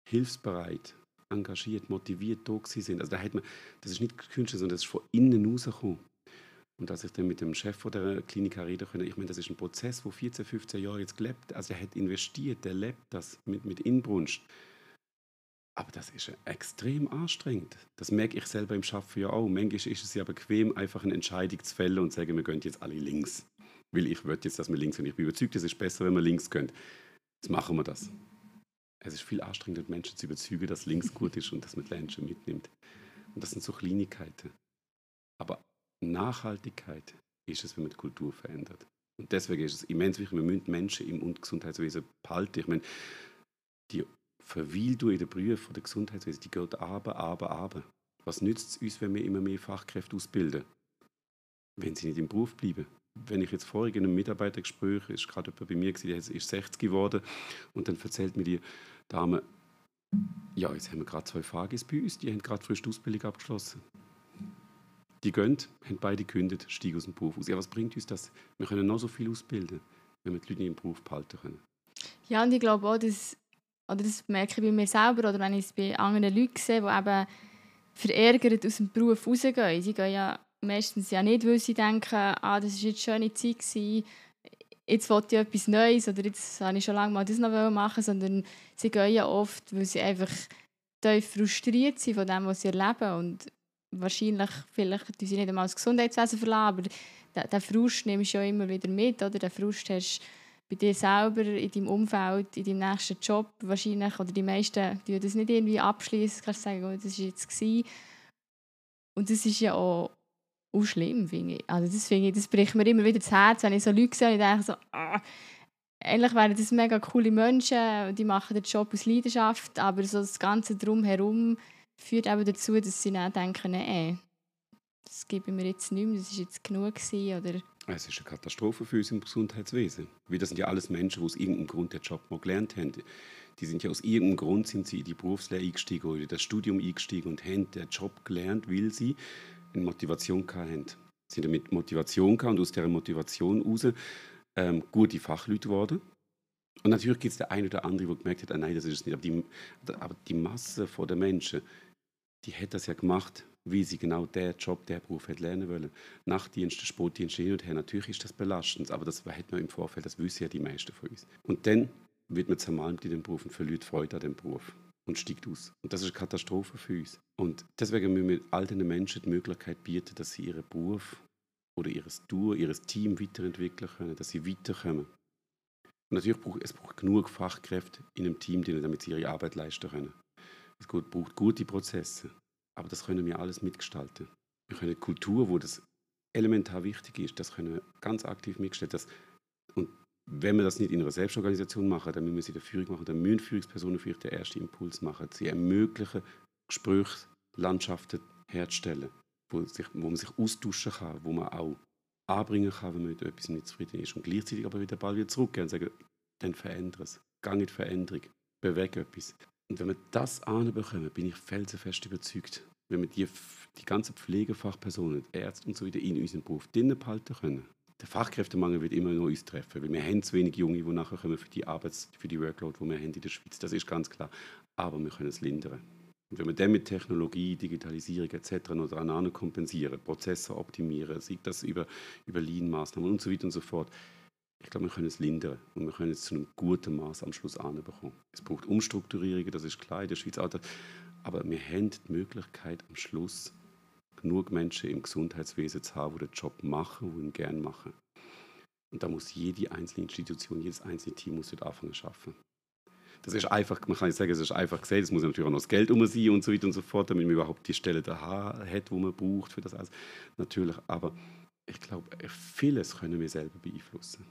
hilfsbereit, engagiert, motiviert da sind. Also da hat man, das ist nicht gekünstelt, sondern das ist von innen rausgekommen. Und als ich dann mit dem Chef von der Klinik reden konnte, ich meine, das ist ein Prozess, wo 14, 15 Jahre jetzt gelebt, also er hat investiert, er lebt das mit, mit Inbrunst. Aber das ist extrem anstrengend. Das merke ich selber im Schaffen ja auch. Manchmal ist es ja bequem, einfach eine Entscheidung zu fällen und zu sagen, wir gehen jetzt alle links. Weil ich will jetzt, dass wir links gehen. Ich bin überzeugt, es ist besser, wenn wir links gehen. Jetzt machen wir das. Es ist viel anstrengender, Menschen zu überzeugen, dass links gut ist und dass man die Menschen mitnimmt. Und das sind so Kleinigkeiten. Aber Nachhaltigkeit ist es, wenn man die Kultur verändert. Und deswegen ist es immens wichtig, wir müssen Menschen im Gesundheitswesen behalten. Ich meine, die Verweildauer in den Berufen der Gesundheitswesen, die geht aber, aber, aber. Was nützt es uns, wenn wir immer mehr Fachkräfte ausbilden, wenn sie nicht im Beruf bleiben? Wenn ich jetzt vorhin in einem Mitarbeitergespräch, ist gerade jemand bei mir, der ist 60 geworden, und dann erzählt mir die Dame, ja, jetzt haben wir gerade zwei Fagis bei uns, die haben gerade frisch die Ausbildung abgeschlossen. Die gehen, haben beide gekündigt, steigen aus dem Beruf aus. Ja, was bringt uns das? Wir können noch so viel ausbilden, wenn wir die Leute nicht im Beruf behalten können. Ja, und ich glaube auch, dass, oder das merke ich bei mir selber oder wenn ich es bei anderen Leuten sehe, die eben verärgert aus dem Beruf rausgehen. Sie gehen ja meistens ja nicht, weil sie denken, ah, das war jetzt eine schöne Zeit, gewesen, jetzt wollte ich etwas Neues oder jetzt habe ich schon lange mal das noch machen sondern sie gehen ja oft, weil sie einfach frustriert sind von dem, was sie erleben und wahrscheinlich, vielleicht sie nicht einmal das Gesundheitswesen verlassen, aber den, Frust nimmst du ja immer wieder mit, oder? Den Frust hast bei dir selber, in deinem Umfeld, in deinem nächsten Job wahrscheinlich, oder die meisten die das nicht irgendwie abschließen, kannst du sagen, oh, das war jetzt. Und das ist ja auch, auch schlimm, finde ich. Also das, finde ich, das bricht mir immer wieder das Herz, wenn ich so Leute sehe, ich denke so, ah, eigentlich wären das mega coole Menschen, die machen den Job aus Leidenschaft, aber so das Ganze drumherum führt eben dazu, dass sie dann denken, nee, das gebe ich mir jetzt nicht mehr, das war jetzt genug gewesen, oder... Es ist eine Katastrophe für uns im Gesundheitswesen. Weil das sind ja alles Menschen, die aus irgendeinem Grund den Job mal gelernt haben. Die sind ja aus irgendeinem Grund sind sie in die Berufslehre eingestiegen oder in das Studium eingestiegen und haben den Job gelernt, weil sie eine Motivation hatten. Sie sind damit Motivation gehabt und aus dieser Motivation heraus ähm, gute Fachleute geworden. Und natürlich gibt es der eine oder andere, der gemerkt hat, ah, nein, das ist es nicht. Aber die, aber die Masse der Menschen, die hat das ja gemacht, wie sie genau der Job, der Beruf hat lernen wollen. Nachtdienste, Sportdienste hin und her. Natürlich ist das belastend, aber das hat man im Vorfeld, das wissen ja die meisten von uns. Und dann wird man zermalmt in dem Beruf und verliert Freude an dem Beruf und steigt aus. Und das ist eine Katastrophe für uns. Und deswegen müssen wir all den Menschen die Möglichkeit bieten, dass sie ihren Beruf oder ihr Tour, ihr Team weiterentwickeln können, dass sie weiterkommen. Und natürlich braucht es braucht genug Fachkräfte in einem Team, damit sie ihre Arbeit leisten können. Es braucht gute Prozesse, aber das können wir alles mitgestalten. Wir können eine Kultur, wo das elementar wichtig ist, das können wir ganz aktiv mitgestalten. Das, und wenn wir das nicht in einer Selbstorganisation machen, dann müssen wir sie der Führung machen, dann müssen Führungspersonen vielleicht den ersten Impuls machen. Sie ermöglichen, Gesprächslandschaften herzustellen, wo, sich, wo man sich austauschen kann, wo man auch anbringen kann, wenn man mit etwas nicht zufrieden ist. Und gleichzeitig aber wieder den Ball wieder zurückgehen und sagen, dann verändere es. Gang in die Veränderung. Bewege etwas. Und wenn wir das anbekommen, bin ich felsenfest überzeugt, wenn wir die, die ganzen Pflegefachpersonen, Ärzte und so weiter in unserem Beruf drinnen behalten können, der Fachkräftemangel wird immer noch uns treffen, weil wir haben zu wenig Junge, die nachher kommen für die Arbeits-, für die Workload, die wir haben in der Schweiz. Das ist ganz klar. Aber wir können es lindern. Und wenn wir dann mit Technologie, Digitalisierung etc. noch daran kompensieren, Prozesse optimieren, sieht das über, über Lean-Maßnahmen und so weiter und so fort, ich glaube, wir können es lindern und wir können es zu einem guten Maß am Schluss anbekommen. Es braucht Umstrukturierungen, das ist klar in der Schweiz. Aber wir haben die Möglichkeit, am Schluss genug Menschen im Gesundheitswesen zu haben, die den Job machen, die ihn gerne machen. Und da muss jede einzelne Institution, jedes einzelne Team muss dort anfangen zu arbeiten. Das ist einfach, man kann nicht sagen, es ist einfach gesehen, es muss natürlich auch noch das Geld um sein und so weiter und so fort, damit man überhaupt die Stelle da hat, wo man braucht für das alles. Natürlich, aber ich glaube, vieles können wir selber beeinflussen.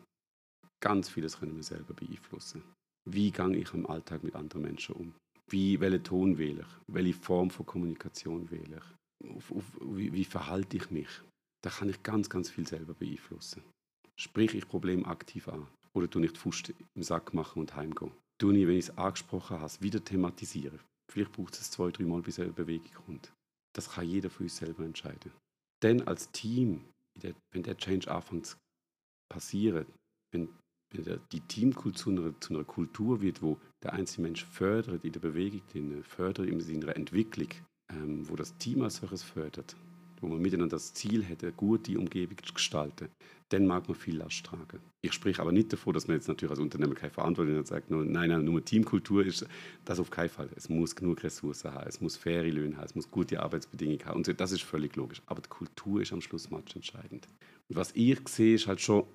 Ganz vieles können wir selber beeinflussen. Wie gehe ich im Alltag mit anderen Menschen um? Wie, welchen Ton wähle ich? Welche Form von Kommunikation wähle ich? Auf, auf, wie, wie verhalte ich mich? Da kann ich ganz, ganz viel selber beeinflussen. Sprich ich Problem aktiv an oder ich die Fuß im Sack machen und heimgehen? Tue ich, wenn ich es angesprochen habe, wieder thematisieren? Vielleicht braucht es zwei, drei Mal, bis eine Bewegung kommt. Das kann jeder für uns selber entscheiden. Denn als Team, wenn der Change anfängt zu passieren, wenn die Teamkultur zu einer, Kultur wird, wo der einzelne Mensch fördert in der Bewegung, drin, fördert in seiner Entwicklung, ähm, wo das Team als solches fördert, wo man miteinander das Ziel hat, eine gute Umgebung zu gestalten, dann mag man viel Last tragen. Ich spreche aber nicht davon, dass man jetzt natürlich als Unternehmer keine Verantwortung hat und sagt, nein, nein, nur Teamkultur ist das auf keinen Fall. Es muss genug Ressourcen haben, es muss faire Löhne haben, es muss gute Arbeitsbedingungen haben. Und das ist völlig logisch. Aber die Kultur ist am Schluss entscheidend. Und was ich sehe, ist halt schon,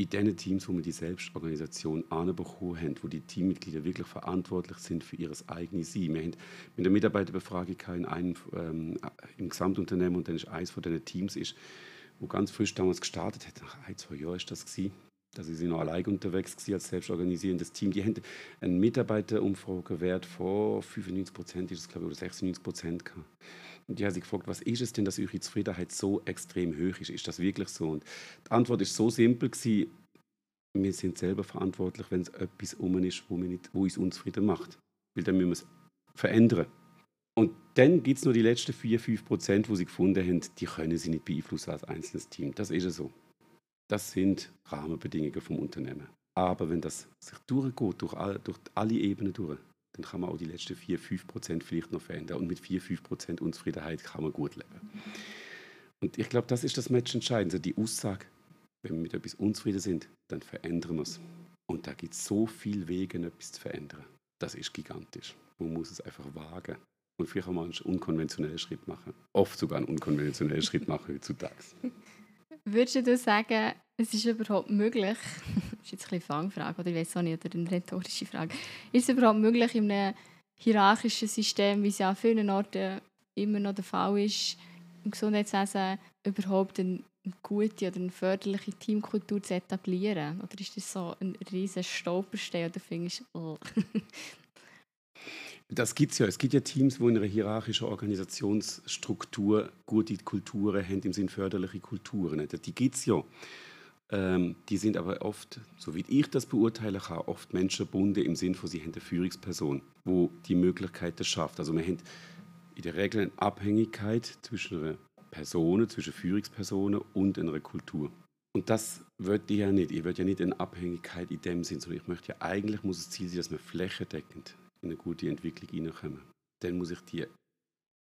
in den Teams, wo wir die Selbstorganisation anbekommen haben, wo die Teammitglieder wirklich verantwortlich sind für ihr eigenes Sein. Wir haben mit der Mitarbeiterbefragung in einem, ähm, im Gesamtunternehmen und dann ist eines von diesen Teams, ist, wo ganz frisch damals gestartet hat, nach ein, zwei Jahren ist das gewesen, da sie noch allein unterwegs gewesen, als selbstorganisierendes Team. Die haben einen Mitarbeiterumfragewert von 95 Prozent, ist es glaube ich, oder 96 Prozent. Die haben sich gefragt, was ist es denn, dass eure Zufriedenheit so extrem hoch ist? Ist das wirklich so? Und die Antwort ist so simpel gewesen, wir sind selber verantwortlich, wenn es etwas um ist, wo, nicht, wo uns unzufrieden macht. Weil dann müssen wir es verändern. Und dann gibt es noch die letzten 4-5 Prozent, wo sie gefunden haben, die können sie nicht beeinflussen als einzelnes Team. Das ist ja so. Das sind Rahmenbedingungen vom Unternehmen. Aber wenn das sich durchgeht, durch, all, durch alle Ebenen durch, dann kann man auch die letzten 4, 5 Prozent vielleicht noch verändern. Und mit 4, 5 Prozent Unzufriedenheit kann man gut leben. Und ich glaube, das ist das Match entscheidend. Die Aussage, wenn wir mit etwas unzufrieden sind, dann verändern wir es. Und da gibt es so viele Wege, etwas zu verändern. Das ist gigantisch. Man muss es einfach wagen. Und vielleicht auch mal einen unkonventionellen Schritt machen. Oft sogar einen unkonventionellen Schritt machen heutzutage. Würdest du sagen, es ist überhaupt möglich, das ist jetzt eine Fangfrage, oder ich weiß auch nicht, oder eine rhetorische Frage, ist es überhaupt möglich, in einem hierarchischen System, wie es ja an vielen Orten immer noch der Fall ist, im Gesundheitswesen überhaupt eine gute oder eine förderliche Teamkultur zu etablieren? Oder ist das so ein riesiger Stolperstein oder findest du, oh. Das gibt es ja. Es gibt ja Teams, die in einer hierarchischen Organisationsstruktur gute Kulturen haben, im Sinne förderliche Kulturen. Die gibt es ja. Ähm, die sind aber oft, so wie ich das beurteilen kann, oft menschenbunden im Sinne von, sie haben eine Führungsperson, wo die Möglichkeiten schafft. Also wir haben in der Regel eine Abhängigkeit zwischen einer Person, zwischen Führungspersonen und einer Kultur. Und das wird ihr ja nicht. Ihr wird ja nicht eine Abhängigkeit in dem Sinn, sondern ich möchte ja eigentlich muss das Ziel sein, dass wir flächendeckend in eine gute Entwicklung hineinkommen. Dann muss ich die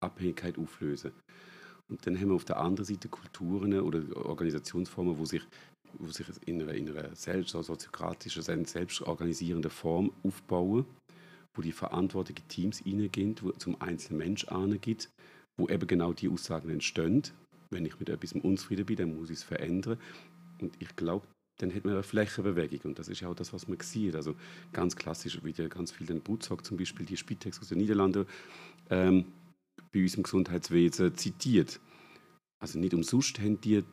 Abhängigkeit auflösen. Und dann haben wir auf der anderen Seite Kulturen oder Organisationsformen, wo sich, wo sich in einer, in einer selbst, soziokratischen, selbstorganisierenden Form aufbauen, wo die verantwortlichen Teams hineingehen, wo zum einzelnen Mensch gibt, wo eben genau die Aussagen entstehen. Wenn ich mit etwas unzufrieden bin, dann muss ich es verändern. Und ich glaube, dann hat man eine Flächenbewegung. Und das ist ja auch das, was man sieht. Also ganz klassisch, wie der ganz viel den Butzog zum Beispiel, die Spitex aus den Niederlanden, ähm, bei uns im Gesundheitswesen zitiert. Also nicht umsonst haben die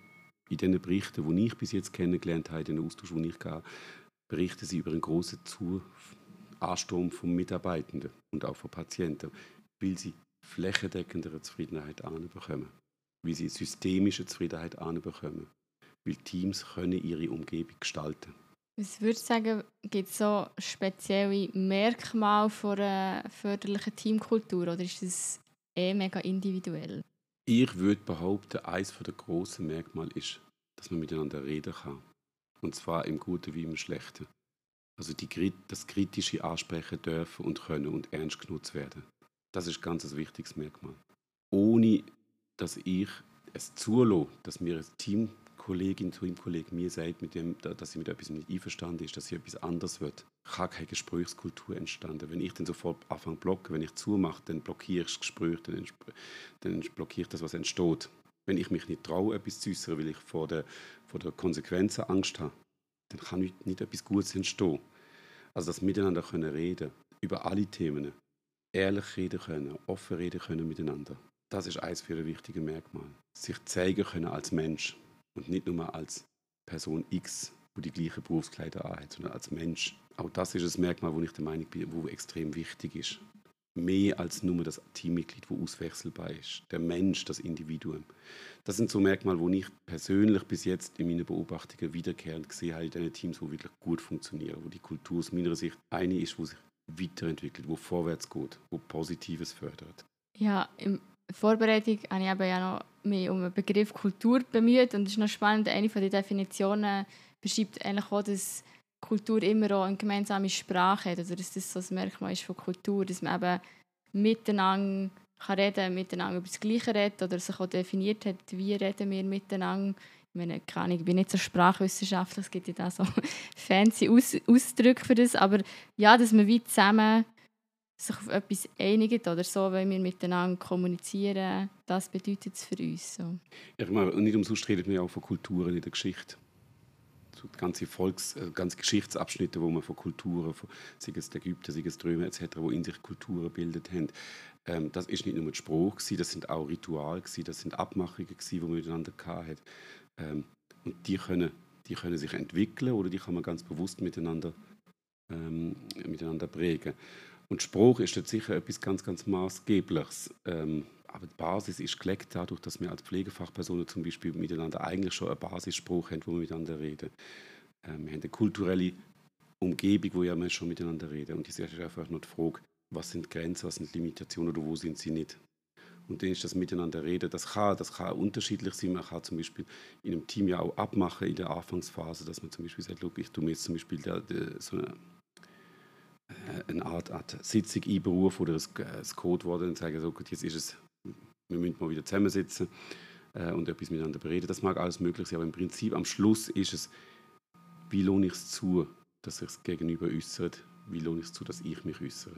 in den Berichten, die ich bis jetzt kennengelernt habe, in den Austausch, wo ich gehe, berichten sie über einen großen Ansturm von Mitarbeitenden und auch von Patienten, weil sie flächendeckendere Zufriedenheit anbekommen, wie sie systemische Zufriedenheit anbekommen, weil Teams können ihre Umgebung gestalten. Was würdest du sagen, gibt es so spezielle Merkmale von einer förderlichen Teamkultur oder ist das eh mega individuell? Ich würde behaupten, eines der grossen Merkmale ist, dass man miteinander reden kann. Und zwar im Guten wie im Schlechten. Also die, das kritische Ansprechen dürfen und können und ernst genutzt werden. Das ist ganz ein wichtiges Merkmal. Ohne dass ich es zulasse, dass wir ein Team Kollegin zu ihm Kollege mir sagt, mit dem, dass sie mit etwas nicht einverstanden ist, dass sie etwas anderes wird, kann keine Gesprächskultur entstanden. Wenn ich dann sofort anfange zu blocken, wenn ich zumache, dann blockiere ich das Gespräch, dann, dann blockiere ich das, was entsteht. Wenn ich mich nicht traue, etwas zu äußern, weil ich vor der, vor der Konsequenzen Angst habe, dann kann nicht, nicht etwas Gutes entstehen. Also das Miteinander können reden, über alle Themen, ehrlich reden können, offen reden können miteinander. Das ist eines für ein wichtiges Merkmal. Sich zeigen können als Mensch und nicht nur als Person X, wo die gleichen Berufskleider anhat, sondern als Mensch. Auch das ist ein Merkmal, wo ich der Meinung bin, wo extrem wichtig ist. Mehr als nur das Teammitglied, wo auswechselbar ist. Der Mensch, das Individuum. Das sind so Merkmale, wo ich persönlich bis jetzt in meinen Beobachtungen wiederkehrend gesehen habe, in den Teams, die wirklich gut funktionieren, wo die Kultur aus meiner Sicht eine ist, wo sich weiterentwickelt, wo vorwärts geht, wo Positives fördert. Ja, im Vorbereitung habe ich eben ja noch mich um den Begriff Kultur bemüht. Und es ist noch spannend, eine von Definitionen beschreibt eigentlich auch, dass Kultur immer auch eine gemeinsame Sprache hat, oder dass das so ein Merkmal ist von Kultur, dass man eben miteinander kann reden, miteinander über das Gleiche reden oder sich auch definiert hat, wie reden wir miteinander. Ich meine, keine ich bin nicht so sprachwissenschaftlich, es gibt ja da so fancy Aus Ausdrücke für das, aber ja, dass man wie zusammen sich auf etwas einigt oder so, wenn wir miteinander kommunizieren, das bedeutet es für uns. So. Ich meine, nicht umsonst redet man ja auch von Kulturen in der Geschichte. So ganze Volks-, äh, ganze Geschichtsabschnitte, wo man von Kulturen, von, sei es Ägypter, sei es Römer etc., wo in sich Kulturen gebildet haben. Ähm, das ist nicht nur ein Spruch, das sind auch Rituale, das sind Abmachungen, die man miteinander hatte. Ähm, und die können, die können sich entwickeln oder die kann man ganz bewusst miteinander, ähm, miteinander prägen. Und Spruch ist jetzt sicher etwas ganz, ganz Maßgebliches. Ähm, aber die Basis ist gelegt dadurch, dass wir als Pflegefachpersonen zum Beispiel miteinander eigentlich schon einen Basisspruch haben, wo wir miteinander reden. Ähm, wir haben eine kulturelle Umgebung, wo wir schon miteinander reden. Und das ist einfach nur die Frage, was sind Grenzen, was sind Limitationen oder wo sind sie nicht. Und dann ist das Miteinander reden, das kann, das kann unterschiedlich sein. Man kann zum Beispiel in einem Team ja auch abmachen in der Anfangsphase, dass man zum Beispiel sagt, ich tue mir jetzt zum Beispiel der, der, so eine eine Art, Art Sitzung einberufen oder ein Codewort und sagen, so, gut, jetzt ist es, wir müssen mal wieder zusammensitzen äh, und etwas miteinander bereden. Das mag alles möglich sein, aber im Prinzip am Schluss ist es, wie lohne ich es zu, dass sich das Gegenüber äußert, wie lohne ich es zu, dass ich mich äußere.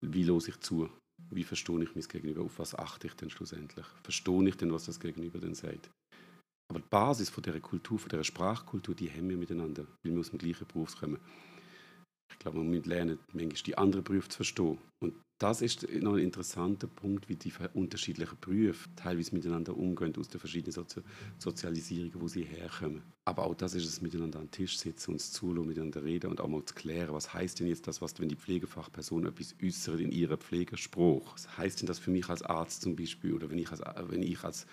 Wie los ich zu? Wie verstehe ich mich Gegenüber? Auf was achte ich denn schlussendlich? Verstehe ich denn, was das Gegenüber denn sagt? Aber die Basis von dieser Kultur, von dieser Sprachkultur, die haben wir miteinander, weil wir aus dem gleichen Beruf kommen. Ich glaube, man muss lernen, manchmal die anderen Berufe zu verstehen. Und das ist noch ein interessanter Punkt, wie die unterschiedlichen Berufe teilweise miteinander umgehen, aus den verschiedenen Sozi Sozialisierungen, wo sie herkommen. Aber auch das ist es, miteinander am Tisch sitzen, uns zuhören, miteinander reden und auch mal zu klären, was heißt denn jetzt das, was, wenn die Pflegefachperson etwas äußert in ihrem Pflegespruch? Was heißt denn das für mich als Arzt zum Beispiel? Oder wenn ich als, wenn ich als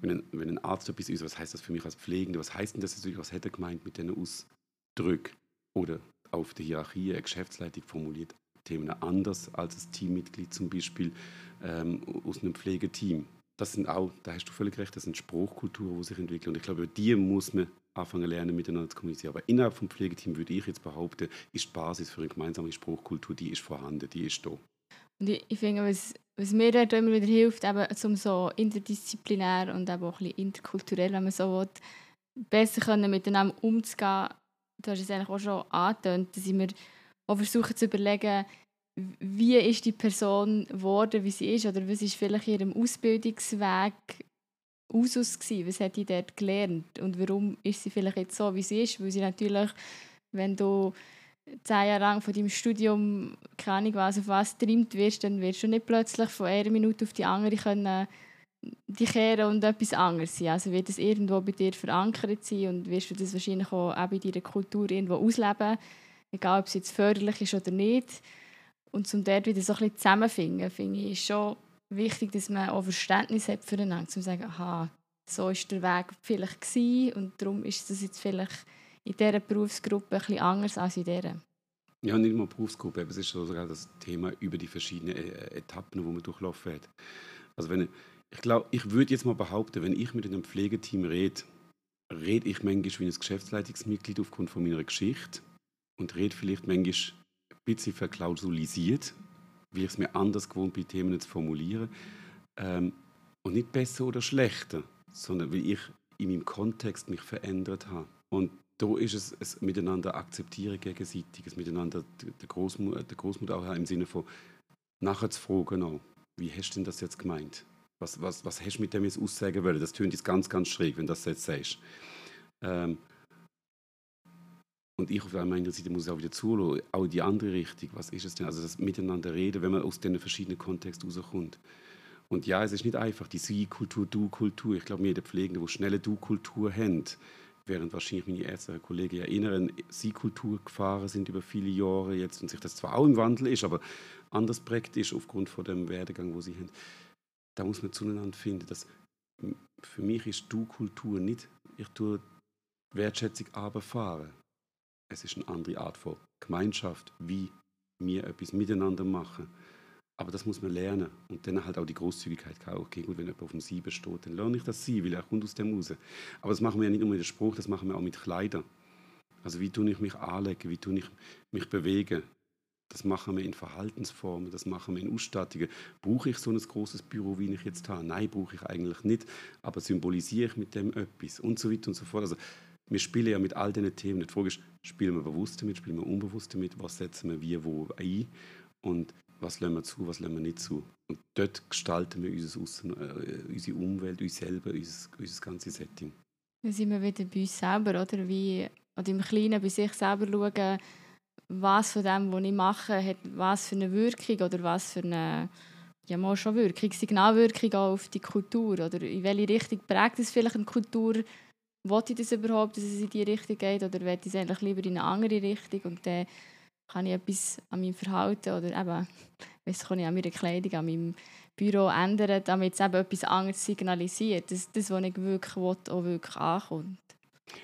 wenn ein, wenn ein Arzt etwas äußert, was heißt das für mich als Pflegende? Was heißt denn das, was hätte gemeint mit diesen Ausdrücken? Oder auf der Hierarchie eine Geschäftsleitung formuliert Themen anders als ein Teammitglied zum Beispiel ähm, aus einem Pflegeteam. Das sind auch, da hast du völlig recht, das sind Spruchkulturen, die sich entwickeln. Und ich glaube, über die muss man anfangen lernen, miteinander zu kommunizieren. Aber innerhalb vom Pflegeteam würde ich jetzt behaupten, ist die Basis für eine gemeinsame Spruchkultur, die ist vorhanden, die ist da. Und ich, ich finde, was, was mir dort immer wieder hilft, eben, um so interdisziplinär und eben auch ein bisschen interkulturell, wenn man so will, besser können, miteinander umzugehen, du hast es eigentlich auch schon angetönt, dass ich mir auch versuche zu überlegen, wie ist die Person geworden, wie sie ist, oder was ist vielleicht ihrem Ausbildungsweg Usus gewesen, was hat die dort gelernt? Und warum ist sie vielleicht jetzt so, wie sie ist, weil sie natürlich, wenn du zehn Jahre lang von deinem Studium keine Ahnung was auf was getrimmt wirst, dann wirst du nicht plötzlich von einer Minute auf die andere können die kehren und etwas anderes sein. Also wird es irgendwo bei dir verankert sein und wirst du das wahrscheinlich auch, auch bei deiner Kultur irgendwo ausleben, egal ob es jetzt förderlich ist oder nicht. Und zum dort wieder so ein bisschen zusammenfinden, finde ich, ist schon wichtig, dass man auch Verständnis hat füreinander, um zu sagen, aha, so war der Weg vielleicht gewesen und darum ist das jetzt vielleicht in dieser Berufsgruppe bisschen anders als in dieser. Ja, nicht nur Berufsgruppe, aber es ist sogar das Thema über die verschiedenen äh, Etappen, die man durchlaufen hat. Also wenn ich glaube, ich würde jetzt mal behaupten, wenn ich mit einem Pflegeteam rede, rede ich manchmal wie ein Geschäftsleitungsmitglied aufgrund von meiner Geschichte und rede vielleicht manchmal ein bisschen verklausulisiert, wie ich es mir anders gewohnt bin, Themen zu formulieren. Ähm, und nicht besser oder schlechter, sondern weil ich in meinem Kontext mich verändert habe. Und da ist es ein Miteinander akzeptieren gegenseitig, ein Miteinander der Großmutter, der Großmutter auch im Sinne von nachher zu fragen, wie hast du denn das jetzt gemeint? Was, was, was hast du mit dem jetzt aussagen wollen? Das tönt jetzt ganz, ganz schräg, wenn du das jetzt sagst. Ähm, und ich auf der Seite muss auch wieder zuhören, auch die andere Richtung. Was ist es denn? Also das Miteinander reden, wenn man aus diesen verschiedenen Kontexten rauskommt. Und ja, es ist nicht einfach, die Sie-Kultur, Du-Kultur. Ich glaube, wir Pflegende, die schnelle Du-Kultur haben, während wahrscheinlich meine ärztlichen Kollegen ja inneren Sie-Kultur gefahren sind über viele Jahre jetzt und sich das zwar auch im Wandel ist, aber anders prägt ist aufgrund von dem Werdegang, wo sie haben da muss man zueinander finden. Dass, für mich ist Du-Kultur nicht, ich tue Wertschätzung aber fahren. Es ist eine andere Art von Gemeinschaft, wie wir etwas miteinander machen. Aber das muss man lernen. Und dann halt auch die Großzügigkeit. Okay, gut, wenn jemand auf dem Sieben steht, dann lerne ich das Sie, weil er kommt aus dem raus. Aber das machen wir ja nicht nur mit dem Spruch, das machen wir auch mit Kleidern. Also wie tue ich mich anlegen, wie tue ich mich bewegen. Das machen wir in Verhaltensformen, das machen wir in Ausstattungen. Brauche ich so ein großes Büro, wie ich jetzt habe? Nein, brauche ich eigentlich nicht. Aber symbolisiere ich mit dem etwas und so weiter und so fort. Also wir spielen ja mit all diesen Themen. Die Frage ist, spielen wir bewusst damit, spielen wir unbewusst damit, was setzen wir wie, wo ein und was lassen wir zu, was lassen wir nicht zu. Und dort gestalten wir unser Aussen, äh, unsere Umwelt, uns selber, unser, unser ganzes Setting. Dann sind wir wieder bei uns selber, oder? Wie, oder im Kleinen bei sich selber schauen, was von dem, was ich mache, hat was für eine Wirkung oder was für eine ja, mal schon Wirkung, Signalwirkung auf die Kultur oder in welche Richtung prägt es vielleicht eine Kultur, wollte ich das überhaupt, dass es in diese Richtung geht oder will ich es eigentlich lieber in eine andere Richtung? Und dann kann ich etwas an meinem Verhalten oder eben, weiss, kann ich an meiner Kleidung, an meinem Büro ändern, damit es eben etwas anderes signalisiert, dass das, was ich wirklich will, auch wirklich ankommt.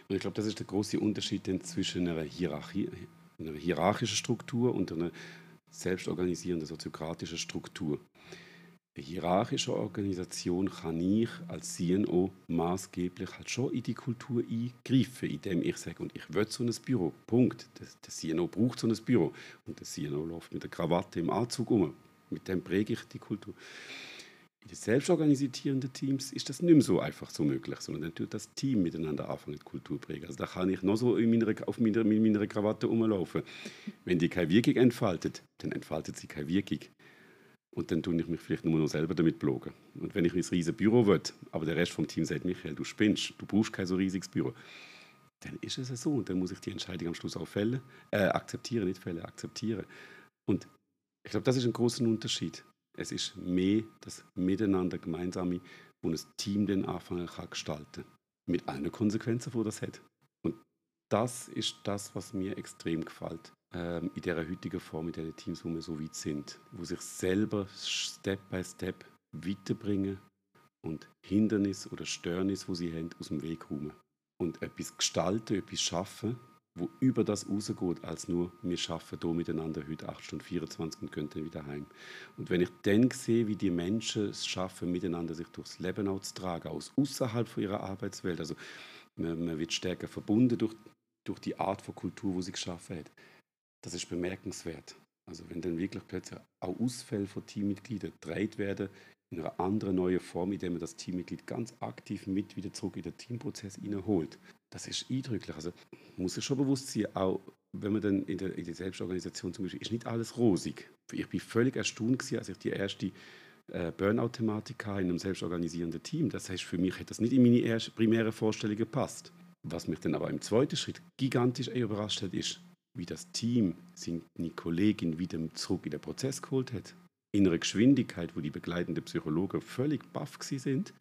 Und ich glaube, das ist der große Unterschied zwischen einer, Hierarchie, einer hierarchischen Struktur und einer selbstorganisierenden soziokratischen Struktur. Eine hierarchische Organisation kann ich als CNO maßgeblich halt schon in die Kultur eingreifen, indem ich sage, und ich will so ein Büro. Punkt. Der, CNO braucht so ein Büro. Und der CNO läuft mit der Krawatte im Anzug um. Mit dem präge ich die Kultur. In den selbstorganisierenden Teams ist das nicht mehr so einfach so möglich, sondern dann tut das Team miteinander anfangen, die Kultur prägen. Also da kann ich noch so in meiner, auf meiner, mit meiner Krawatte rumlaufen. Wenn die keine Wirkung entfaltet, dann entfaltet sie keine Wirkung. Und dann tue ich mich vielleicht nur noch selber damit blogen. Und wenn ich ein riesiges Büro will, aber der Rest vom Team sagt, Michael, du spinnst, du brauchst kein so riesiges Büro, dann ist es so. Und dann muss ich die Entscheidung am Schluss auch fällen, äh, akzeptieren, nicht fällen, akzeptieren. Und ich glaube, das ist ein großer Unterschied. Es ist mehr das Miteinander, Gemeinsame, wo ein Team den anfangen kann gestalten. Mit allen Konsequenzen, die das hat. Und das ist das, was mir extrem gefällt ähm, in dieser heutigen Form, in diesen Teams, wo wir so weit sind, wo sich selber Step by Step weiterbringen und Hindernisse oder Störnisse, wo sie haben, aus dem Weg räumen. Und etwas gestalten, etwas schaffen, wo über das rausgeht, als nur wir schaffen hier miteinander heute 8 Stunden 24 und dann wieder heim. Und wenn ich dann sehe, wie die Menschen es schaffen, miteinander sich durchs Leben auch zu tragen, aus außerhalb von ihrer Arbeitswelt, also man, man wird stärker verbunden durch, durch die Art von Kultur, wo sie geschaffen hat, das ist bemerkenswert. Also wenn dann wirklich plötzlich auch Ausfälle von Teammitgliedern gedreht werden, in einer anderen neuen Form, indem man das Teammitglied ganz aktiv mit wieder zurück in den Teamprozess hineinholt. Das ist eindrücklich. Also muss sich schon bewusst sein, auch wenn man dann in der, in der Selbstorganisation zum Beispiel, ist nicht alles rosig. Ich bin völlig erstaunt als ich die erste äh, Burnout-Thematik in einem selbstorganisierenden Team. Das heißt, für mich hat das nicht in meine erste, primäre Vorstellung gepasst. Was mich dann aber im zweiten Schritt gigantisch überrascht hat, ist, wie das Team seine Kollegin wieder zurück in den Prozess geholt hat. In einer Geschwindigkeit, wo die begleitenden Psychologen völlig baff sind,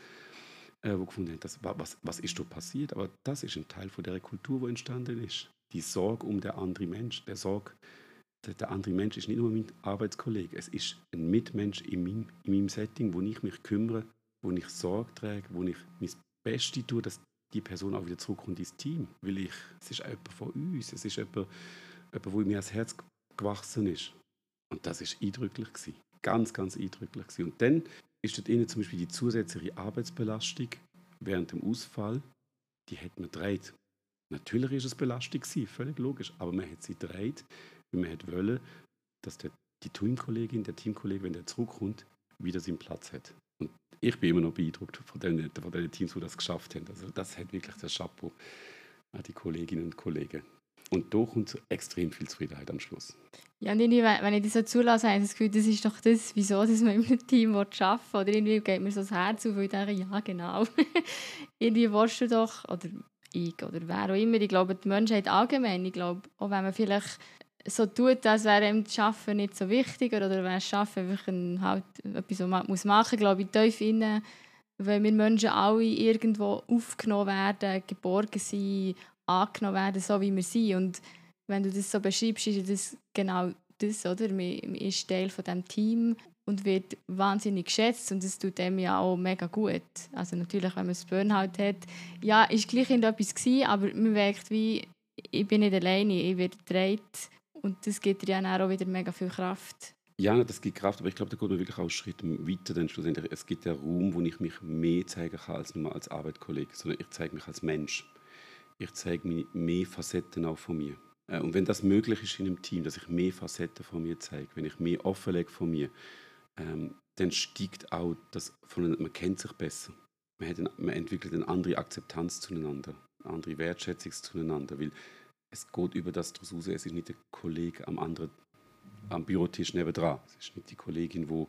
äh, wo gefunden haben, das, was, was ist da passiert. Aber das ist ein Teil von der Kultur, die entstanden ist. Die Sorge um den anderen Mensch. Der Sorge, der, der andere Mensch ist nicht nur mein Arbeitskollege, es ist ein Mitmensch in meinem, in meinem Setting, wo ich mich kümmere, wo ich Sorge trage, wo ich mein Bestes tue, dass die Person auch wieder zurückkommt ins Team. Weil ich, es ist jemand von uns, es ist jemand, jemand wo mir ans Herz gewachsen ist. Und das ist eindrücklich gewesen. Ganz, ganz eindrücklich gewesen. Und dann ist dort innen zum Beispiel die zusätzliche Arbeitsbelastung während dem Ausfall, die hat man gedreht. Natürlich ist es Belastung gewesen, völlig logisch, aber man hat sie gedreht, weil man wollen, dass der, die Teamkollegin, der Teamkollege, wenn der zurückkommt, wieder seinen Platz hat ich bin immer noch beeindruckt von den, von den Teams, die das geschafft haben. Also das hat wirklich das Chapeau an die Kolleginnen und Kollegen. Und da kommt extrem viel Zufriedenheit am Schluss. Ja, und irgendwie, wenn ich das so zulasse, habe ich das Gefühl, das ist doch das, wieso dass man im Team arbeiten will. Oder irgendwie geht mir so das Herz auf, weil ich denke, ja, genau. irgendwie willst du doch, oder ich, oder wer auch immer, ich glaube, die Menschheit allgemein, ich glaube, auch wenn man vielleicht so tut, als wäre ihm das Arbeiten nicht so wichtig oder wäre das Arbeiten einfach ein, halt etwas, was man muss machen muss, glaube ich, tief innen, weil wir Menschen alle irgendwo aufgenommen werden, geborgen sind, angenommen werden, so wie wir sind. Und wenn du das so beschreibst, ist das genau das, oder? Man ist Teil von diesem Team und wird wahnsinnig geschätzt und das tut dem ja auch mega gut. Also natürlich, wenn man das Burnout hat, ja, ist gleich etwas gewesen, aber man merkt wie, ich bin nicht alleine, ich werde gedreht und das gibt dir ja auch wieder mega viel Kraft. Ja, das gibt Kraft, aber ich glaube, da geht man wirklich auch einen Schritt weiter. Denn schlussendlich, es gibt einen Raum, wo ich mich mehr zeigen kann als nur als Arbeitskollege, sondern ich zeige mich als Mensch. ich zeige mehr Facetten auch von mir. Äh, und wenn das möglich ist in einem Team, dass ich mehr Facetten von mir zeige, wenn ich mehr offenlege von mir, ähm, dann steigt auch das von man kennt sich besser. Man, hat eine, man entwickelt eine andere Akzeptanz zueinander, eine andere Wertschätzung zueinander, weil es geht über das daraus raus. Es ist nicht der Kollege am anderen am Bürotisch nebenan. Es ist nicht die Kollegin, die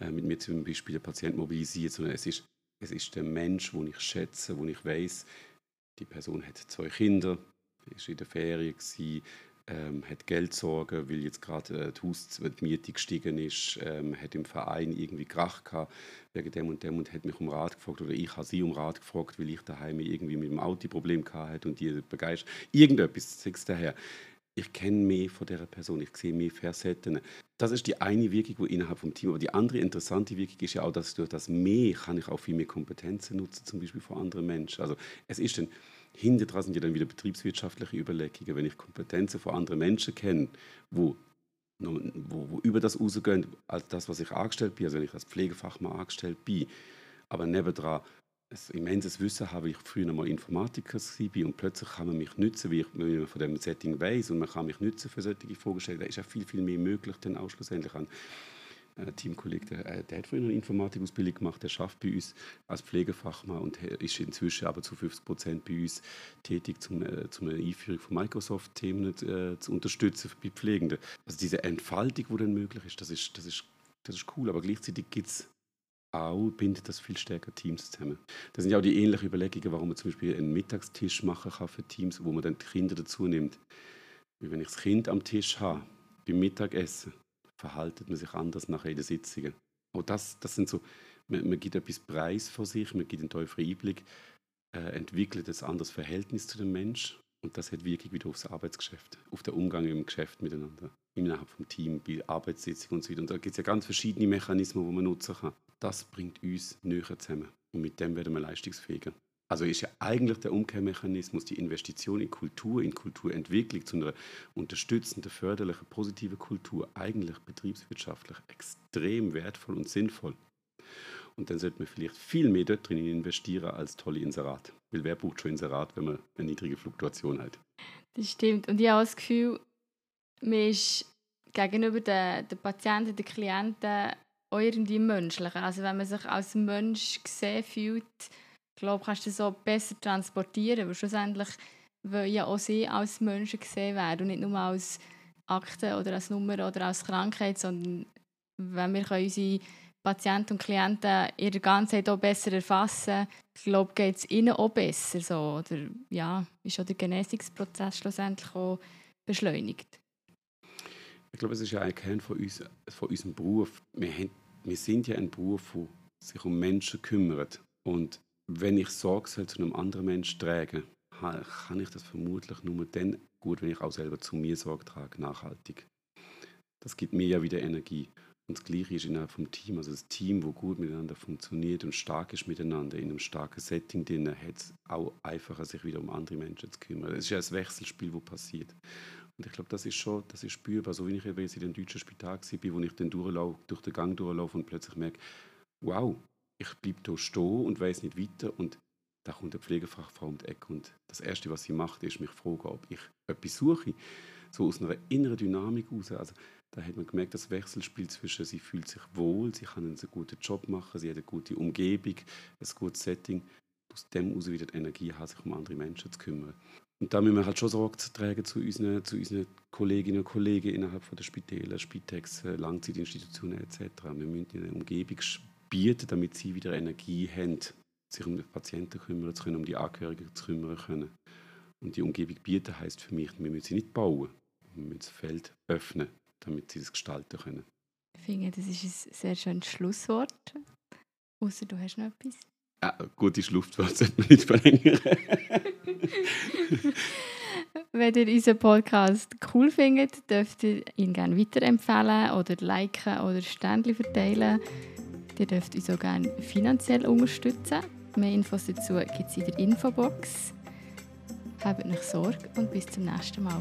äh, mit mir zum Beispiel den Patienten mobilisiert, sondern es ist, es ist der Mensch, den ich schätze, wo ich weiß, die Person hat zwei Kinder, ist in der Ferien gewesen, ähm, hat Geldsorgen, weil jetzt gerade äh, die, Haus die Miete gestiegen ist, ähm, hat im Verein irgendwie Krach gehabt wegen dem und dem und hat mich um Rat gefragt oder ich habe sie um Rat gefragt, weil ich daheim irgendwie mit dem Auto Problem hatte und die begeistert. Irgendetwas, sagst daher. Ich kenne mehr von dieser Person, ich sehe mehr Facetten. Das ist die eine Wirkung, die innerhalb vom Team. Aber die andere interessante Wirkung ist ja auch, dass durch das Mehr kann ich auch viel mehr Kompetenzen nutzen, zum Beispiel von anderen Menschen. Also es ist dann hinter dran sind ja dann wieder betriebswirtschaftliche Überlegungen. Wenn ich Kompetenzen von anderen Menschen kenne, wo, wo, wo über das rausgehen, als das, was ich angestellt bin, also wenn ich als Pflegefachmann angestellt bin, aber nebendran ein immenses Wissen habe, ich früher mal Informatiker war und plötzlich kann man mich nutzen, wie, ich, von dem Setting weiß und man kann mich nutzen für solche Fragestellungen. Da ist ja viel, viel mehr möglich dann auch schlussendlich an ein äh, Teamkollege, der, äh, der, hat früher eine Informatikausbildung gemacht, der schafft bei uns als Pflegefachmann und ist inzwischen aber zu 50 Prozent bei uns tätig, zum, äh, zum Einführung von Microsoft-Themen äh, zu unterstützen bei Pflegenden. Also diese Entfaltung, die dann möglich ist, das ist, das ist, das ist cool, aber gleichzeitig gibt es auch, bindet das viel stärker Teams zusammen. Das sind ja auch die ähnlichen Überlegungen, warum man zum Beispiel einen Mittagstisch machen kann für Teams, wo man dann die Kinder dazu nimmt. Wie wenn ich das Kind am Tisch habe, beim Mittagessen, verhaltet man sich anders nachher in den Sitzungen. Auch das, das sind so, man, man gibt etwas Preis von sich, man gibt einen tieferen Einblick, äh, entwickelt ein anderes Verhältnis zu dem Menschen und das hat Wirkung wieder aufs Arbeitsgeschäft, auf den Umgang im Geschäft miteinander, innerhalb vom Team, bei Arbeitssitzungen und so weiter. Und da gibt es ja ganz verschiedene Mechanismen, die man nutzen kann. Das bringt uns näher zusammen und mit dem werden wir leistungsfähiger. Also ist ja eigentlich der Umkehrmechanismus die Investition in Kultur, in Kulturentwicklung zu einer unterstützenden, förderlichen, positiven Kultur eigentlich betriebswirtschaftlich extrem wertvoll und sinnvoll. Und dann sollte man vielleicht viel mehr dort drin investieren als tolle Inserat. Weil wer bucht schon Inserat, wenn man eine niedrige Fluktuation hat? Das stimmt. Und ich habe das Gefühl, man ist gegenüber den, den Patienten, den Klienten irgendwie menschlicher. Also wenn man sich als Mensch gesehen fühlt, glaube, kannst du so besser transportieren, weil schlussendlich wollen ja auch sie als Menschen gesehen werden und nicht nur als Akte oder als Nummer oder als Krankheit, sondern wenn wir unsere Patienten und Klienten ihre Ganzheit auch besser erfassen, ich glaube, geht es ihnen auch besser. So. Oder ja, ist auch der Genesungsprozess schlussendlich auch beschleunigt. Ich glaube, es ist ja ein Kern von, uns, von unserem Beruf. Wir, haben, wir sind ja ein Beruf, der sich um Menschen kümmert. Und wenn ich Sorge zu einem anderen Menschen trage, kann ich das vermutlich nur dann gut, wenn ich auch selber zu mir Sorge trage, nachhaltig. Das gibt mir ja wieder Energie. Und das Gleiche ist innerhalb vom Team. Also das Team, das gut miteinander funktioniert und stark ist miteinander, in einem starken Setting drin, hat es auch einfacher, sich wieder um andere Menschen zu kümmern. Es ist ja ein Wechselspiel, das passiert. Und ich glaube, das ist schon das ist spürbar. So wie ich jetzt in dem deutschen Spital war, wo ich dann durch den Gang durchlaufe und plötzlich merke, wow, ich bleibe hier stehen und weiß nicht weiter und da kommt eine Pflegefachfrau um die Ecke und das Erste, was sie macht, ist mich fragen, ob ich etwas suche. So aus einer inneren Dynamik heraus. Also, da hat man gemerkt, das Wechselspiel zwischen, sie fühlt sich wohl, sie kann einen guten Job machen, sie hat eine gute Umgebung, ein gutes Setting. Aus dem heraus wieder die Energie hat, sich um andere Menschen zu kümmern. Und da müssen wir halt schon Sorge tragen zu unseren, zu unseren Kolleginnen und Kollegen innerhalb von der Spitäler, Spitex, Langzeitinstitutionen etc. Wir müssen in eine Umgebung bieten, damit sie wieder Energie haben, sich um die Patienten kümmern zu können, um die Angehörigen zu kümmern können. Und die Umgebung bieten heißt für mich, wir müssen sie nicht bauen, wir müssen das Feld öffnen, damit sie es gestalten können. Ich finde, das ist ein sehr schönes Schlusswort. Außer du hast noch etwas. Ja, gute Schlusswort sollte man nicht verlängern. Wenn ihr unseren Podcast cool findet, dürft ihr ihn gerne weiterempfehlen oder liken oder Ständchen verteilen. Ihr dürft uns auch gerne finanziell unterstützen. Mehr Infos dazu gibt es in der Infobox. Habt euch Sorge und bis zum nächsten Mal.